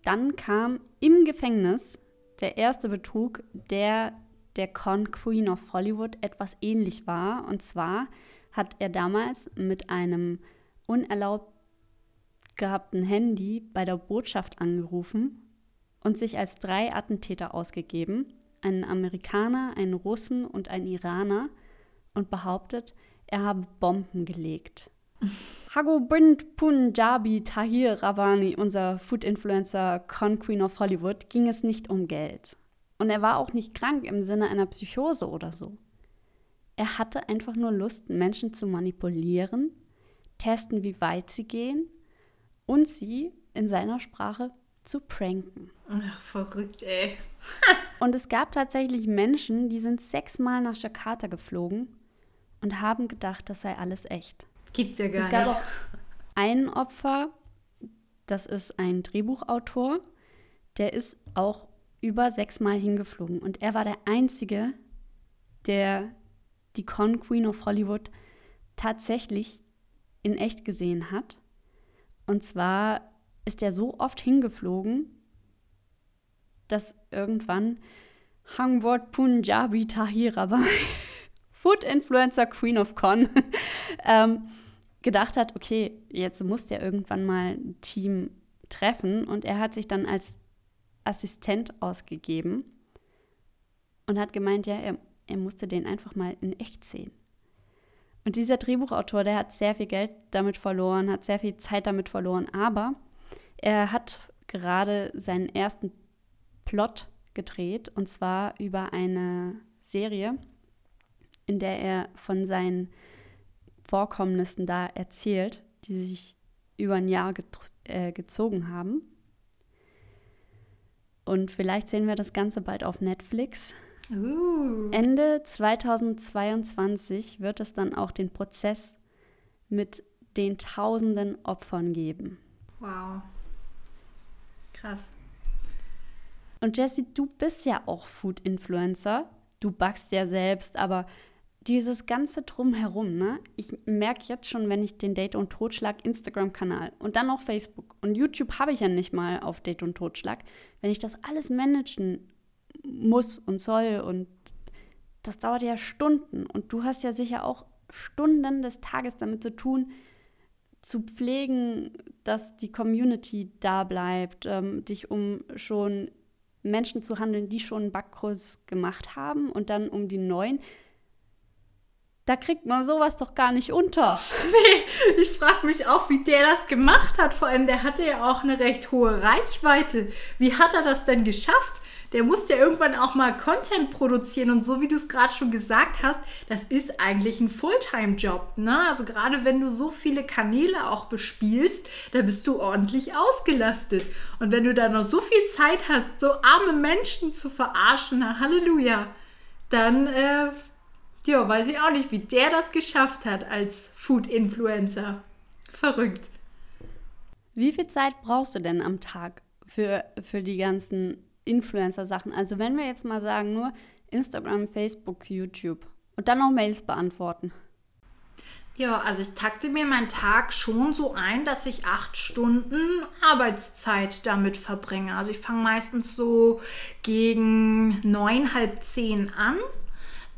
dann kam im Gefängnis der erste Betrug, der der Con Queen of Hollywood etwas ähnlich war. Und zwar hat er damals mit einem unerlaubt gehabten Handy bei der Botschaft angerufen und sich als drei Attentäter ausgegeben, einen Amerikaner, einen Russen und einen Iraner, und behauptet, er habe Bomben gelegt. [laughs] Hagobind Punjabi Tahir Ravani, unser Food-Influencer Con Queen of Hollywood, ging es nicht um Geld. Und er war auch nicht krank im Sinne einer Psychose oder so. Er hatte einfach nur Lust, Menschen zu manipulieren, testen, wie weit sie gehen und sie in seiner Sprache zu pranken. Ach, verrückt, ey. und es gab tatsächlich Menschen, die sind sechsmal nach Jakarta geflogen und haben gedacht, das sei alles echt. Gibt's ja gar es gab nicht. auch ein Opfer, das ist ein Drehbuchautor, der ist auch über sechsmal hingeflogen und er war der Einzige, der die Con Queen of Hollywood tatsächlich in echt gesehen hat. Und zwar ist er so oft hingeflogen, dass irgendwann Hangwort Punjabi Tahira war, [laughs] Food Influencer Queen of Con, [laughs] ähm, gedacht hat, okay, jetzt muss der irgendwann mal ein Team treffen. Und er hat sich dann als Assistent ausgegeben und hat gemeint, ja, er, er musste den einfach mal in echt sehen. Und dieser Drehbuchautor, der hat sehr viel Geld damit verloren, hat sehr viel Zeit damit verloren, aber er hat gerade seinen ersten Plot gedreht und zwar über eine Serie, in der er von seinen Vorkommnissen da erzählt, die sich über ein Jahr äh, gezogen haben. Und vielleicht sehen wir das Ganze bald auf Netflix. Uh. Ende 2022 wird es dann auch den Prozess mit den tausenden Opfern geben. Wow. Krass. Und Jessie, du bist ja auch Food-Influencer. Du backst ja selbst, aber dieses ganze Drumherum, ne? Ich merke jetzt schon, wenn ich den Date und Totschlag Instagram-Kanal und dann noch Facebook und YouTube habe ich ja nicht mal auf Date und Totschlag, wenn ich das alles managen muss und soll und das dauert ja Stunden und du hast ja sicher auch Stunden des Tages damit zu tun, zu pflegen, dass die Community da bleibt, ähm, dich um schon Menschen zu handeln, die schon einen Backkurs gemacht haben und dann um die neuen. Da kriegt man sowas doch gar nicht unter. [laughs] Nee, ich frage mich auch, wie der das gemacht hat. Vor allem, der hatte ja auch eine recht hohe Reichweite. Wie hat er das denn geschafft? Der musste ja irgendwann auch mal Content produzieren und so wie du es gerade schon gesagt hast, das ist eigentlich ein Fulltime-Job. Ne? Also gerade wenn du so viele Kanäle auch bespielst, da bist du ordentlich ausgelastet. Und wenn du da noch so viel Zeit hast, so arme Menschen zu verarschen, na Halleluja, dann äh, ja, weiß ich auch nicht, wie der das geschafft hat als Food-Influencer. Verrückt. Wie viel Zeit brauchst du denn am Tag für, für die ganzen Influencer-Sachen? Also wenn wir jetzt mal sagen, nur Instagram, Facebook, YouTube und dann noch Mails beantworten. Ja, also ich takte mir meinen Tag schon so ein, dass ich acht Stunden Arbeitszeit damit verbringe. Also ich fange meistens so gegen neun, halb zehn an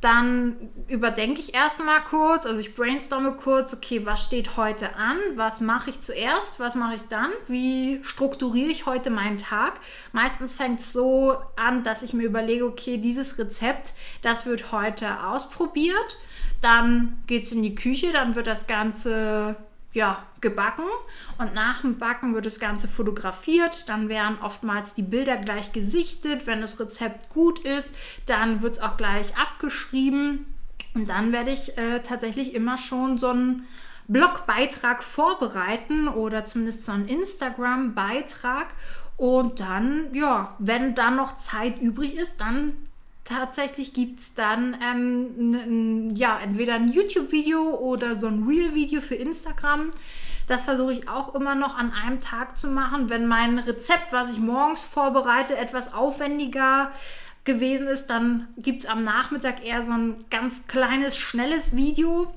dann überdenke ich erstmal kurz, also ich brainstorme kurz, okay, was steht heute an, was mache ich zuerst, was mache ich dann, wie strukturiere ich heute meinen Tag. Meistens fängt es so an, dass ich mir überlege, okay, dieses Rezept, das wird heute ausprobiert. Dann geht es in die Küche, dann wird das Ganze ja, gebacken und nach dem Backen wird das Ganze fotografiert. Dann werden oftmals die Bilder gleich gesichtet. Wenn das Rezept gut ist, dann wird es auch gleich abgeschrieben. Und dann werde ich äh, tatsächlich immer schon so einen Blogbeitrag vorbereiten oder zumindest so einen Instagram-Beitrag. Und dann, ja, wenn dann noch Zeit übrig ist, dann tatsächlich gibt es dann ähm, ja, entweder ein YouTube-Video oder so ein Real-Video für Instagram. Das versuche ich auch immer noch an einem Tag zu machen. Wenn mein Rezept, was ich morgens vorbereite, etwas aufwendiger gewesen ist, dann gibt es am Nachmittag eher so ein ganz kleines, schnelles Video.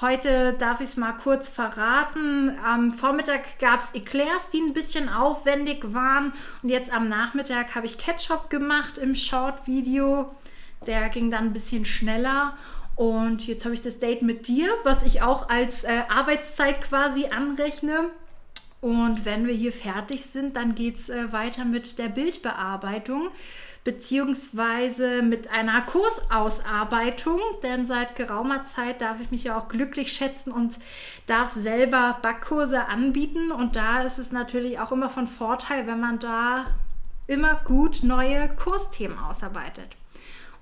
Heute darf ich es mal kurz verraten. Am Vormittag gab es Eclairs, die ein bisschen aufwendig waren. Und jetzt am Nachmittag habe ich Ketchup gemacht im Short-Video. Der ging dann ein bisschen schneller. Und jetzt habe ich das Date mit dir, was ich auch als äh, Arbeitszeit quasi anrechne. Und wenn wir hier fertig sind, dann geht es äh, weiter mit der Bildbearbeitung beziehungsweise mit einer Kursausarbeitung, denn seit geraumer Zeit darf ich mich ja auch glücklich schätzen und darf selber Backkurse anbieten und da ist es natürlich auch immer von Vorteil, wenn man da immer gut neue Kursthemen ausarbeitet.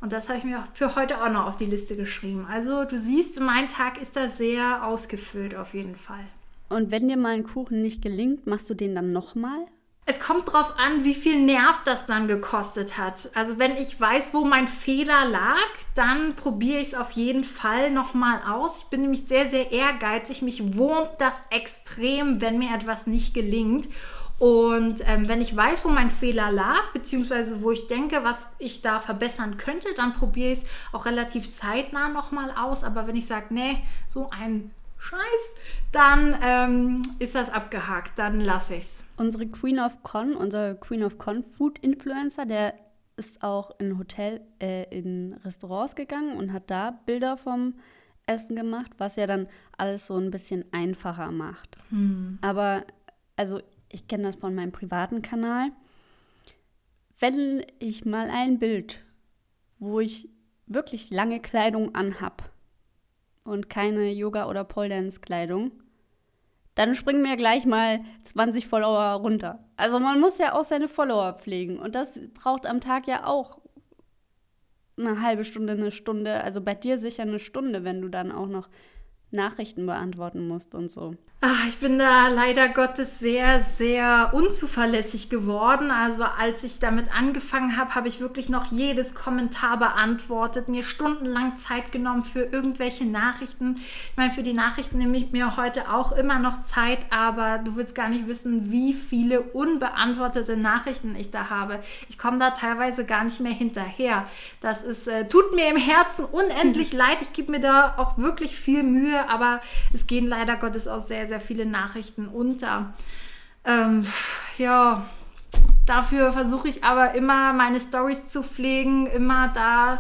Und das habe ich mir für heute auch noch auf die Liste geschrieben. Also du siehst, mein Tag ist da sehr ausgefüllt auf jeden Fall. Und wenn dir mal ein Kuchen nicht gelingt, machst du den dann nochmal? Es kommt drauf an, wie viel Nerv das dann gekostet hat. Also wenn ich weiß, wo mein Fehler lag, dann probiere ich es auf jeden Fall nochmal aus. Ich bin nämlich sehr, sehr ehrgeizig. Mich wurmt das extrem, wenn mir etwas nicht gelingt. Und ähm, wenn ich weiß, wo mein Fehler lag, beziehungsweise wo ich denke, was ich da verbessern könnte, dann probiere ich es auch relativ zeitnah nochmal aus. Aber wenn ich sage, nee, so ein Scheiß, dann ähm, ist das abgehakt, dann lasse ich es. Unsere Queen of Con, unser Queen of Con Food Influencer, der ist auch in Hotel, äh, in Restaurants gegangen und hat da Bilder vom Essen gemacht, was ja dann alles so ein bisschen einfacher macht. Hm. Aber also ich kenne das von meinem privaten Kanal. Wenn ich mal ein Bild, wo ich wirklich lange Kleidung anhab und keine Yoga- oder Pole-Dance-Kleidung, dann springen mir gleich mal 20 Follower runter. Also man muss ja auch seine Follower pflegen und das braucht am Tag ja auch eine halbe Stunde, eine Stunde. Also bei dir sicher eine Stunde, wenn du dann auch noch Nachrichten beantworten musst und so. Ach, ich bin da leider Gottes sehr, sehr unzuverlässig geworden. Also als ich damit angefangen habe, habe ich wirklich noch jedes Kommentar beantwortet, mir stundenlang Zeit genommen für irgendwelche Nachrichten. Ich meine, für die Nachrichten nehme ich mir heute auch immer noch Zeit, aber du willst gar nicht wissen, wie viele unbeantwortete Nachrichten ich da habe. Ich komme da teilweise gar nicht mehr hinterher. Das ist, äh, tut mir im Herzen unendlich leid. Ich gebe mir da auch wirklich viel Mühe, aber es gehen leider Gottes auch sehr, sehr viele Nachrichten unter. Ähm, ja, dafür versuche ich aber immer meine Stories zu pflegen, immer da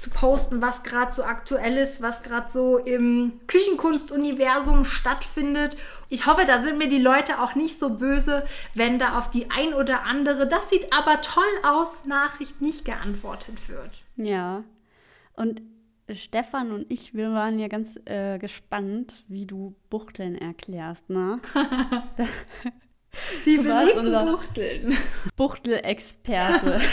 zu posten, was gerade so aktuell ist, was gerade so im Küchenkunstuniversum stattfindet. Ich hoffe, da sind mir die Leute auch nicht so böse, wenn da auf die ein oder andere, das sieht aber toll aus, Nachricht nicht geantwortet wird. Ja. Und Stefan und ich, wir waren ja ganz äh, gespannt, wie du Buchteln erklärst, ne? [laughs] Die beliebten Buchteln. Buchtelexperte. [laughs]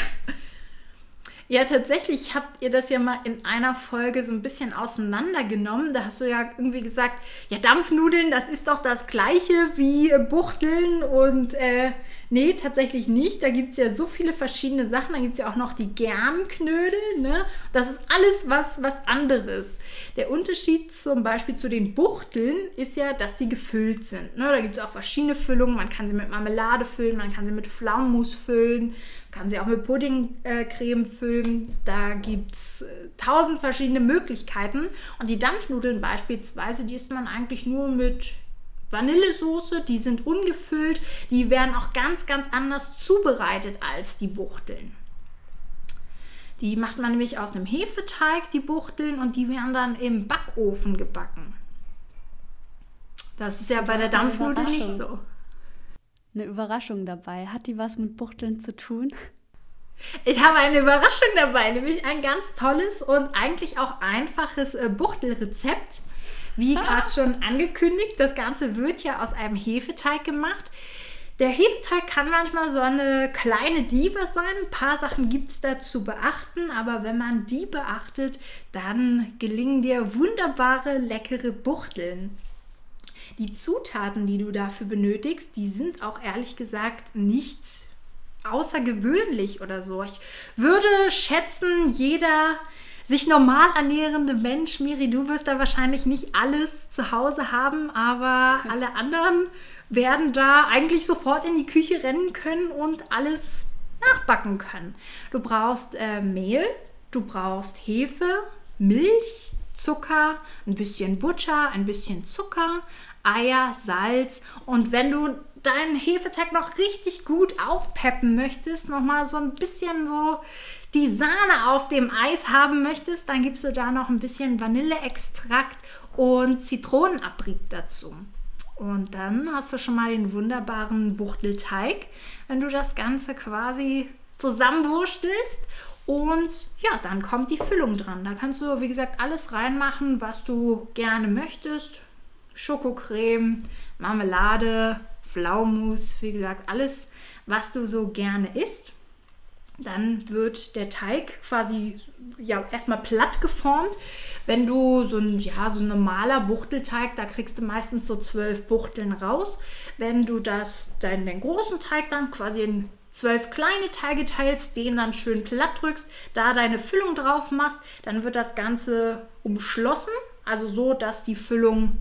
Ja, tatsächlich habt ihr das ja mal in einer Folge so ein bisschen auseinandergenommen. Da hast du ja irgendwie gesagt, ja, Dampfnudeln, das ist doch das gleiche wie Buchteln. Und äh, nee, tatsächlich nicht. Da gibt es ja so viele verschiedene Sachen. Da gibt es ja auch noch die Gernknödel. Ne? Das ist alles was, was anderes. Der Unterschied zum Beispiel zu den Buchteln ist ja, dass sie gefüllt sind. Ne? Da gibt es auch verschiedene Füllungen. Man kann sie mit Marmelade füllen, man kann sie mit Pflaumenmus füllen, kann sie auch mit Puddingcreme äh, füllen. Da gibt es äh, tausend verschiedene Möglichkeiten. Und die Dampfnudeln beispielsweise, die isst man eigentlich nur mit Vanillesoße, die sind ungefüllt, die werden auch ganz, ganz anders zubereitet als die Buchteln. Die macht man nämlich aus einem Hefeteig, die Buchteln, und die werden dann im Backofen gebacken. Das ist ja bei der Dampfnudel nicht so eine Überraschung dabei. Hat die was mit Buchteln zu tun? Ich habe eine Überraschung dabei, nämlich ein ganz tolles und eigentlich auch einfaches äh, Buchtelrezept. Wie ah. gerade schon angekündigt, das Ganze wird ja aus einem Hefeteig gemacht. Der Hefeteig kann manchmal so eine kleine Diva sein. Ein paar Sachen gibt es da zu beachten, aber wenn man die beachtet, dann gelingen dir wunderbare, leckere Buchteln. Die Zutaten, die du dafür benötigst, die sind auch ehrlich gesagt nicht außergewöhnlich oder so. Ich würde schätzen, jeder sich normal ernährende Mensch, Miri, du wirst da wahrscheinlich nicht alles zu Hause haben, aber [laughs] alle anderen werden da eigentlich sofort in die Küche rennen können und alles nachbacken können. Du brauchst äh, Mehl, du brauchst Hefe, Milch, Zucker, ein bisschen Butter, ein bisschen Zucker, Eier, Salz und wenn du deinen Hefeteig noch richtig gut aufpeppen möchtest, noch mal so ein bisschen so die Sahne auf dem Eis haben möchtest, dann gibst du da noch ein bisschen Vanilleextrakt und Zitronenabrieb dazu. Und dann hast du schon mal den wunderbaren Buchtelteig, wenn du das Ganze quasi zusammenwurstelst. Und ja, dann kommt die Füllung dran. Da kannst du, wie gesagt, alles reinmachen, was du gerne möchtest. Schokocreme, Marmelade, Pflaumus, wie gesagt, alles, was du so gerne isst. Dann wird der Teig quasi ja, erstmal platt geformt. Wenn du so ein, ja, so ein normaler Buchtelteig, da kriegst du meistens so zwölf Buchteln raus. Wenn du das, deinen, den großen Teig dann quasi in zwölf kleine Teige teilst, den dann schön platt drückst, da deine Füllung drauf machst, dann wird das Ganze umschlossen, also so, dass die Füllung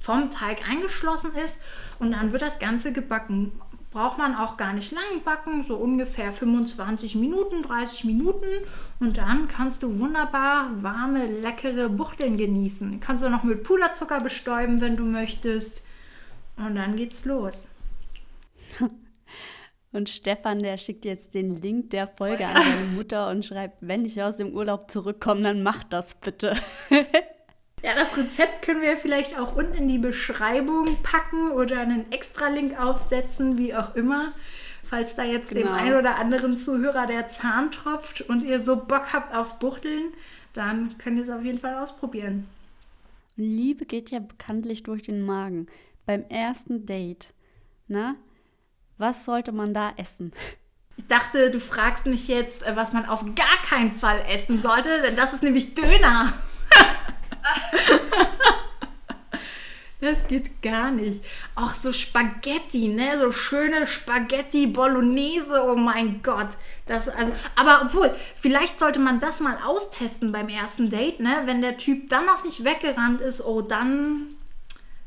vom Teig eingeschlossen ist und dann wird das Ganze gebacken braucht man auch gar nicht lang backen, so ungefähr 25 Minuten, 30 Minuten und dann kannst du wunderbar warme, leckere Buchteln genießen. Kannst du noch mit Puderzucker bestäuben, wenn du möchtest und dann geht's los. [laughs] Und Stefan, der schickt jetzt den Link der Folge an seine Mutter und schreibt, wenn ich aus dem Urlaub zurückkomme, dann mach das bitte. [laughs] Ja, das Rezept können wir vielleicht auch unten in die Beschreibung packen oder einen Extra-Link aufsetzen, wie auch immer. Falls da jetzt genau. dem einen oder anderen Zuhörer der Zahn tropft und ihr so Bock habt auf Buchteln, dann könnt ihr es auf jeden Fall ausprobieren. Liebe geht ja bekanntlich durch den Magen. Beim ersten Date, na, was sollte man da essen? Ich dachte, du fragst mich jetzt, äh, was man auf gar keinen Fall essen sollte, denn das ist nämlich Döner. [laughs] Das geht gar nicht. Auch so Spaghetti, ne? So schöne Spaghetti Bolognese, oh mein Gott. Das, also, aber obwohl, vielleicht sollte man das mal austesten beim ersten Date, ne? Wenn der Typ dann noch nicht weggerannt ist, oh, dann.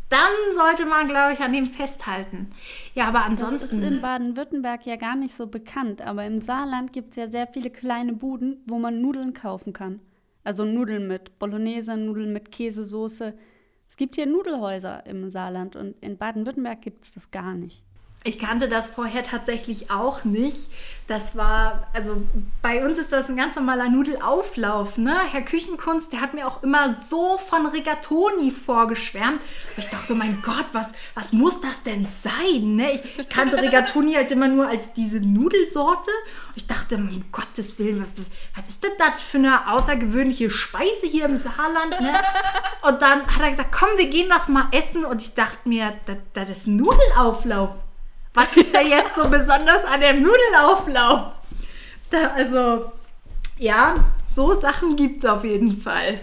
Dann sollte man, glaube ich, an dem festhalten. Ja, aber ansonsten. Das ist in Baden-Württemberg ja gar nicht so bekannt, aber im Saarland gibt es ja sehr viele kleine Buden, wo man Nudeln kaufen kann. Also Nudeln mit Bolognese, Nudeln mit Käsesoße. Es gibt hier Nudelhäuser im Saarland und in Baden-Württemberg gibt es das gar nicht. Ich kannte das vorher tatsächlich auch nicht. Das war, also bei uns ist das ein ganz normaler Nudelauflauf. Ne? Herr Küchenkunst, der hat mir auch immer so von Rigatoni vorgeschwärmt. Ich dachte, mein Gott, was, was muss das denn sein? Ne? Ich, kannte Rigatoni halt immer nur als diese Nudelsorte. Ich dachte, um Gottes Willen, was, ist denn das für eine außergewöhnliche Speise hier im Saarland? Ne? Und dann hat er gesagt, komm, wir gehen das mal essen. Und ich dachte mir, das ist Nudelauflauf. Was ist da jetzt so besonders an dem Nudelauflauf? Da, also, ja, so Sachen gibt es auf jeden Fall.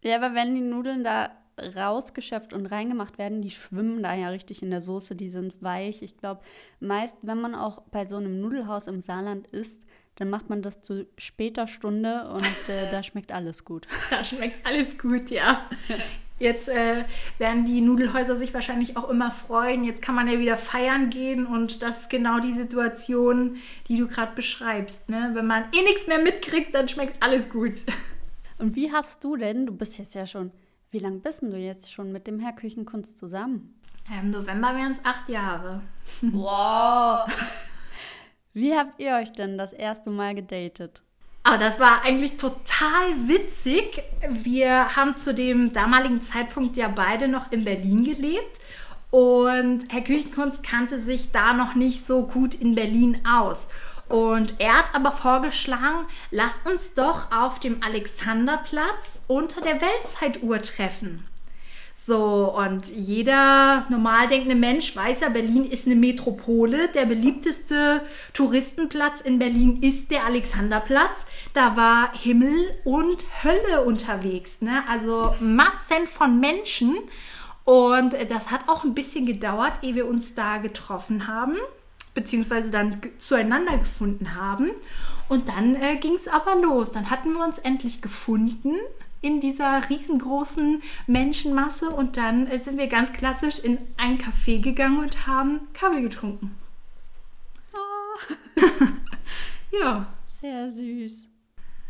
Ja, aber wenn die Nudeln da rausgeschöpft und reingemacht werden, die schwimmen da ja richtig in der Soße, die sind weich. Ich glaube, meist, wenn man auch bei so einem Nudelhaus im Saarland isst, dann macht man das zu später Stunde und äh, da schmeckt alles gut. [laughs] Da schmeckt alles gut, ja. Jetzt äh, werden die Nudelhäuser sich wahrscheinlich auch immer freuen. Jetzt kann man ja wieder feiern gehen und das ist genau die Situation, die du gerade beschreibst. Ne? Wenn man eh nichts mehr mitkriegt, dann schmeckt alles gut. [laughs] Und wie hast du denn, du bist jetzt ja schon, wie lange bist du jetzt schon mit dem Herr Küchenkunst zusammen? Im November wären es acht Jahre. Wow! [laughs] wie habt ihr euch denn das erste Mal gedatet? Aber das war eigentlich total witzig. Wir haben zu dem damaligen Zeitpunkt ja beide noch in Berlin gelebt. Und Herr Küchenkunst kannte sich da noch nicht so gut in Berlin aus. Und er hat aber vorgeschlagen, lass uns doch auf dem Alexanderplatz unter der Weltzeituhr treffen. So, und jeder normal denkende Mensch weiß ja, Berlin ist eine Metropole. Der beliebteste Touristenplatz in Berlin ist der Alexanderplatz. Da war Himmel und Hölle unterwegs. Ne? Also Massen von Menschen. Und das hat auch ein bisschen gedauert, ehe wir uns da getroffen haben, beziehungsweise dann zueinander gefunden haben. Und dann äh, ging es aber los. Dann hatten wir uns endlich gefunden in dieser riesengroßen Menschenmasse und dann äh, sind wir ganz klassisch in ein Café gegangen und haben Kaffee getrunken. Oh. [laughs] ja. Sehr süß.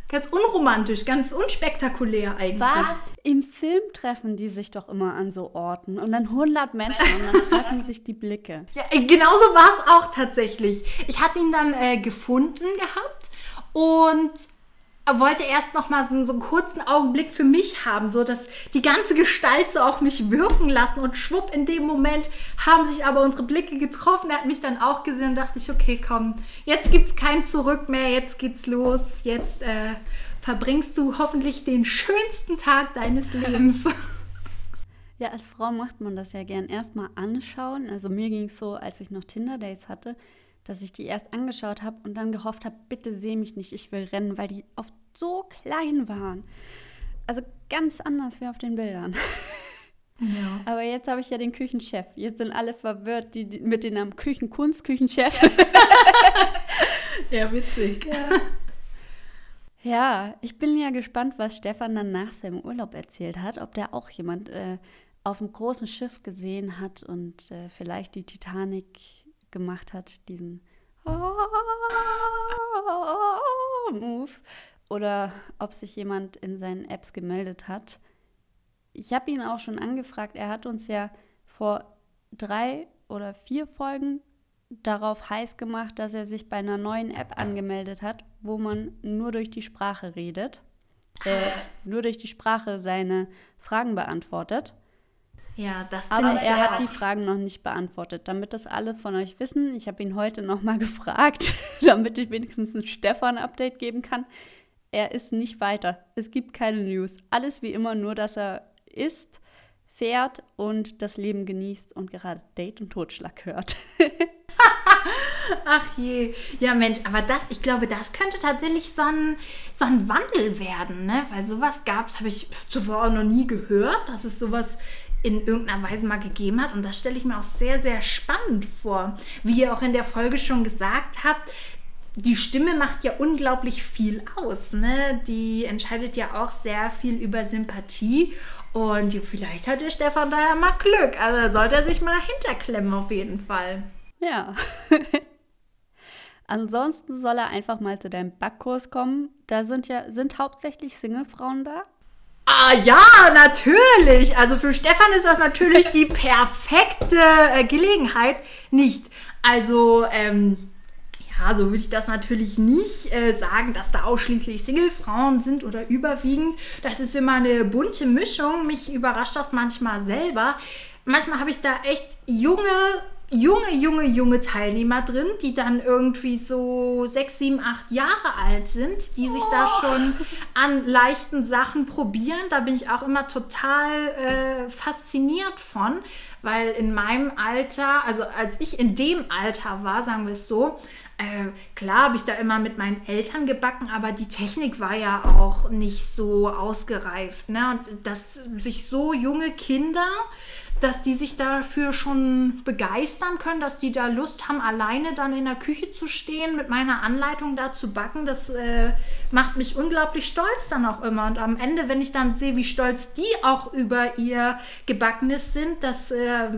Ganz unromantisch, ganz unspektakulär eigentlich. Was? Im Film treffen die sich doch immer an so Orten und dann 100 Menschen und dann treffen sich die Blicke. [laughs] Ja, äh, genauso war es auch tatsächlich. Ich hatte ihn dann äh, gefunden gehabt und wollte erst noch mal so, so einen kurzen Augenblick für mich haben, so dass die ganze Gestalt so auf mich wirken lassen und schwupp in dem Moment haben sich aber unsere Blicke getroffen. Er hat mich dann auch gesehen und dachte ich, okay, komm, jetzt gibt's kein Zurück mehr, jetzt geht's los, jetzt äh, verbringst du hoffentlich den schönsten Tag deines [laughs] Lebens. Ja, als Frau macht man das ja gern erstmal anschauen. Also mir ging es so, als ich noch Tinder-Dates hatte, dass ich die erst angeschaut habe und dann gehofft habe, bitte seh mich nicht, ich will rennen, weil die oft so klein waren. Also ganz anders wie auf den Bildern. Ja. [laughs] Aber jetzt habe ich ja den Küchenchef. Jetzt sind alle verwirrt, die, die mit dem Namen Küchenkunst, Küchenchef. [laughs] ja, witzig. Ja. ja. ich bin ja gespannt, was Stefan dann nach seinem Urlaub erzählt hat. Ob der auch jemand äh, auf einem großen Schiff gesehen hat und äh, vielleicht die Titanic gemacht hat, diesen Move. Oder ob sich jemand in seinen Apps gemeldet hat. Ich habe ihn auch schon angefragt. Er hat uns ja vor drei oder vier Folgen darauf heiß gemacht, dass er sich bei einer neuen App angemeldet hat, wo man nur durch die Sprache redet, äh, nur durch die Sprache seine Fragen beantwortet. Ja, das Aber ich er hat die Fragen noch nicht beantwortet. Damit das alle von euch wissen, ich habe ihn heute nochmal [laughs] gefragt, damit ich wenigstens ein Stefan-Update geben kann. Er ist nicht weiter. Es gibt keine News. Alles wie immer, nur dass er isst, fährt und das Leben genießt und gerade Date und Totschlag hört. Ach je. Ja, Mensch, aber das, ich glaube, das könnte tatsächlich so ein, so ein Wandel werden, ne? Weil sowas gab es, habe ich zuvor auch noch nie gehört, dass es sowas in irgendeiner Weise mal gegeben hat. Und das stelle ich mir auch sehr, sehr spannend vor. Wie ihr auch in der Folge schon gesagt habt, die Stimme macht ja unglaublich viel aus. Ne? Die entscheidet ja auch sehr viel über Sympathie. Und vielleicht hat der Stefan da ja mal Glück. Also sollte er sich mal hinterklemmen auf jeden Fall. Ja. [laughs] Ansonsten soll er einfach mal zu deinem Backkurs kommen. Da sind ja sind hauptsächlich Singlefrauen da. Ah ja, natürlich. Also für Stefan ist das natürlich die perfekte äh, Gelegenheit. Nicht. Also, ähm, ja, so würde ich das natürlich nicht äh, sagen, dass da ausschließlich Singlefrauen sind oder überwiegend. Das ist immer eine bunte Mischung. Mich überrascht das manchmal selber. Manchmal habe ich da echt junge junge, junge, junge Teilnehmer drin, die dann irgendwie so sechs, sieben, acht Jahre alt sind, die sich oh. da schon an leichten Sachen probieren. Da bin ich auch immer total äh, fasziniert von, weil in meinem Alter, also als ich in dem Alter war, sagen wir es so, äh, klar habe ich da immer mit meinen Eltern gebacken, aber die Technik war ja auch nicht so ausgereift. Ne? Und dass sich so junge Kinder dass die sich dafür schon begeistern können, dass die da Lust haben, alleine dann in der Küche zu stehen, mit meiner Anleitung da zu backen. Das äh, macht mich unglaublich stolz dann auch immer. Und am Ende, wenn ich dann sehe, wie stolz die auch über ihr Gebackenes sind, das, äh,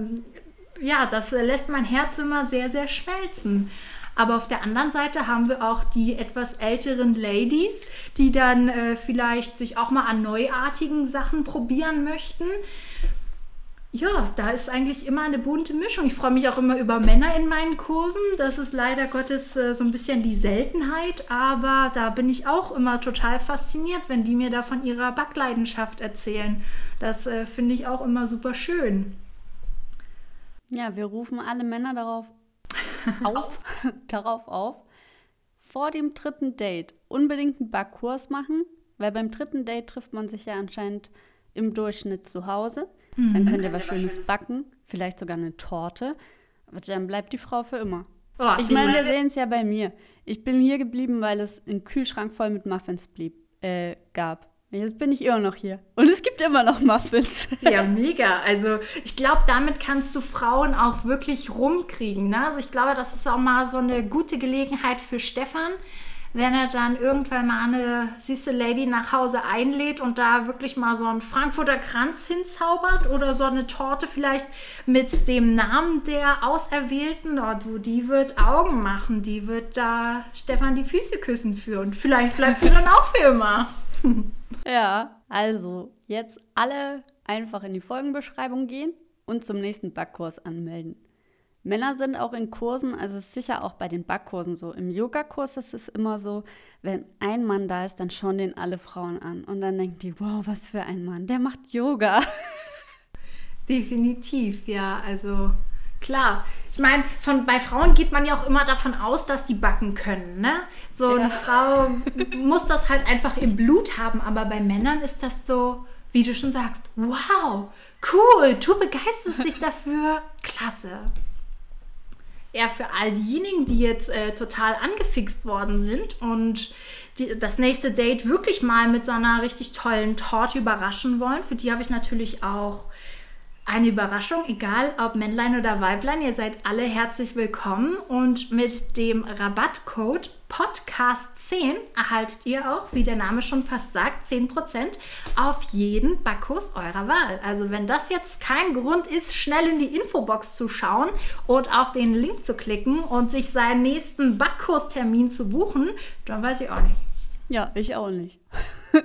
ja, das lässt mein Herz immer sehr, sehr schmelzen. Aber auf der anderen Seite haben wir auch die etwas älteren Ladies, die dann äh, vielleicht sich auch mal an neuartigen Sachen probieren möchten ja, da ist eigentlich immer eine bunte Mischung. Ich freue mich auch immer über Männer in meinen Kursen. Das ist leider Gottes äh, so ein bisschen die Seltenheit, aber da bin ich auch immer total fasziniert, wenn die mir da von ihrer Backleidenschaft erzählen. Das äh, finde ich auch immer super schön. Ja, wir rufen alle Männer darauf [laughs] auf, [laughs] darauf auf, vor dem dritten Date unbedingt einen Backkurs machen, weil beim dritten Date trifft man sich ja anscheinend im Durchschnitt zu Hause. Mhm. Dann könnt ihr was Schönes backen, vielleicht sogar eine Torte. Aber dann bleibt die Frau für immer. Oh, ich meine, wir sehen es ja bei mir. Ich bin hier geblieben, weil es einen Kühlschrank voll mit Muffins blieb, äh, gab. Jetzt bin ich immer noch hier. Und es gibt immer noch Muffins. [laughs] Ja, mega. Also ich glaube, damit kannst du Frauen auch wirklich rumkriegen. Ne? Also ich glaube, das ist auch mal so eine gute Gelegenheit für Stefan, wenn er dann irgendwann mal eine süße Lady nach Hause einlädt und da wirklich mal so einen Frankfurter Kranz hinzaubert oder so eine Torte vielleicht mit dem Namen der Auserwählten, oh, du, die wird Augen machen, die wird da Stefan die Füße küssen für und vielleicht bleibt sie dann auch für immer. [laughs] ja, also jetzt alle einfach in die Folgenbeschreibung gehen und zum nächsten Backkurs anmelden. Männer sind auch in Kursen, also sicher auch bei den Backkursen so. Im Yogakurs ist es immer so, wenn ein Mann da ist, dann schauen den alle Frauen an. Und dann denken die, wow, was für ein Mann, der macht Yoga. [laughs] Definitiv, ja. Also klar. Ich meine, von, bei Frauen geht man ja auch immer davon aus, dass die backen können. Ne? So ja. eine Frau muss das halt einfach im Blut haben, aber bei Männern ist das so, wie du schon sagst, wow, cool, du begeisterst dich dafür, klasse eher für all diejenigen, die jetzt äh, total angefixt worden sind und die, das nächste Date wirklich mal mit so einer richtig tollen Torte überraschen wollen. Für die habe ich natürlich auch eine Überraschung, egal ob Männlein oder Weiblein. Ihr seid alle herzlich willkommen und mit dem Rabattcode Podcast10 erhaltet ihr auch, wie der Name schon fast sagt, 10% auf jeden Backkurs eurer Wahl. Also wenn das jetzt kein Grund ist, schnell in die Infobox zu schauen und auf den Link zu klicken und sich seinen nächsten Backkurstermin zu buchen, dann weiß ich auch nicht. Ja, ich auch nicht. [laughs]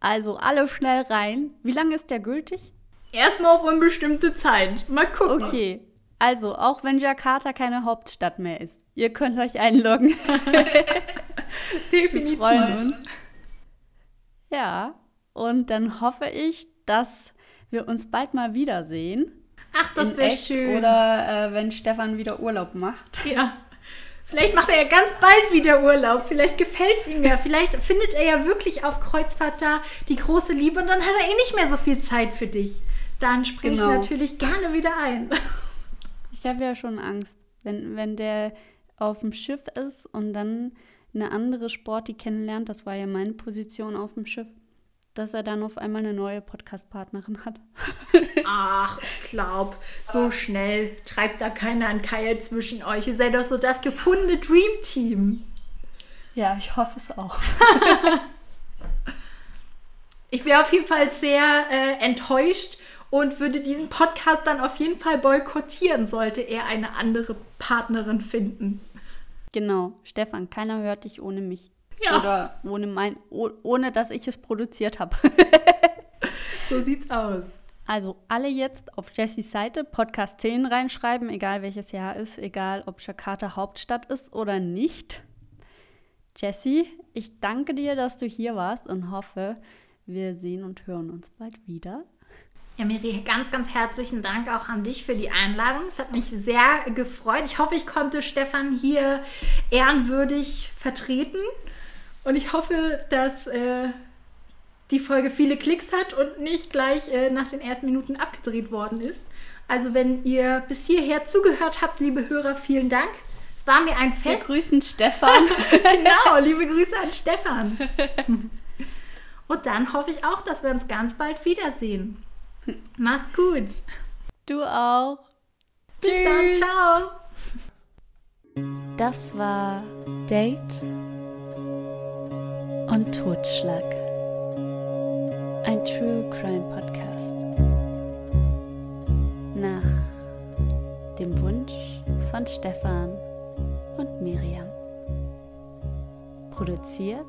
also alle schnell rein. Wie lange ist der gültig? Erstmal auf unbestimmte Zeit. Mal gucken. Okay. Also, auch wenn Jakarta keine Hauptstadt mehr ist, ihr könnt euch einloggen. [laughs] Definitiv. Wir freuen uns. Ja, und dann hoffe ich, dass wir uns bald mal wiedersehen. Ach, das wäre schön. Oder äh, wenn Stefan wieder Urlaub macht. [laughs] Ja. Vielleicht macht er ja ganz bald wieder Urlaub. Vielleicht gefällt es ihm ja. Vielleicht findet er ja wirklich auf Kreuzfahrt da die große Liebe und dann hat er eh nicht mehr so viel Zeit für dich dann springe genau. ich natürlich gerne wieder ein. [laughs] Ich habe ja schon Angst, wenn, wenn der auf dem Schiff ist und dann eine andere Sporti kennenlernt, das war ja meine Position auf dem Schiff, dass er dann auf einmal eine neue Podcast-Partnerin hat. [laughs] Ach, ich glaub, so schnell treibt da keiner ein Keil zwischen euch. Ihr seid doch so das gefundene Dream Team. Ja, ich hoffe es auch. [laughs] ich wäre auf jeden Fall sehr äh, enttäuscht, und würde diesen Podcast dann auf jeden Fall boykottieren, sollte er eine andere Partnerin finden. Genau, Stefan, keiner hört dich ohne mich. Ja. Oder ohne, mein, ohne dass ich es produziert habe. [laughs] so sieht's aus. Also alle jetzt auf Jessys Seite Podcast 10 reinschreiben, egal welches Jahr ist, egal ob Jakarta Hauptstadt ist oder nicht. Jessie, ich danke dir, dass du hier warst und hoffe, wir sehen und hören uns bald wieder. Ja, Miri, ganz, ganz herzlichen Dank auch an dich für die Einladung. Es hat mich sehr gefreut. Ich hoffe, ich konnte Stefan hier ehrenwürdig vertreten. Und ich hoffe, dass äh, die Folge viele Klicks hat und nicht gleich äh, nach den ersten Minuten abgedreht worden ist. Also, wenn ihr bis hierher zugehört habt, liebe Hörer, vielen Dank. Es war mir ein Fest. Wir grüßen Stefan. [laughs] genau, liebe Grüße an Stefan. [laughs] und dann hoffe ich auch, dass wir uns ganz bald wiedersehen. [laughs] Mach's gut. Du auch. Bis Tschüss. dann, ciao. Das war Date und Totschlag. Ein True Crime Podcast. Nach dem Wunsch von Stefan und Miriam. Produziert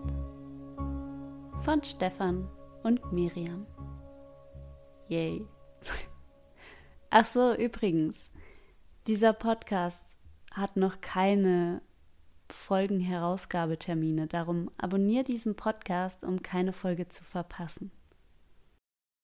von Stefan und Miriam. Yay. [laughs] Ach so, übrigens, dieser Podcast hat noch keine Folgenherausgabetermine. Darum abonniere diesen Podcast, um keine Folge zu verpassen.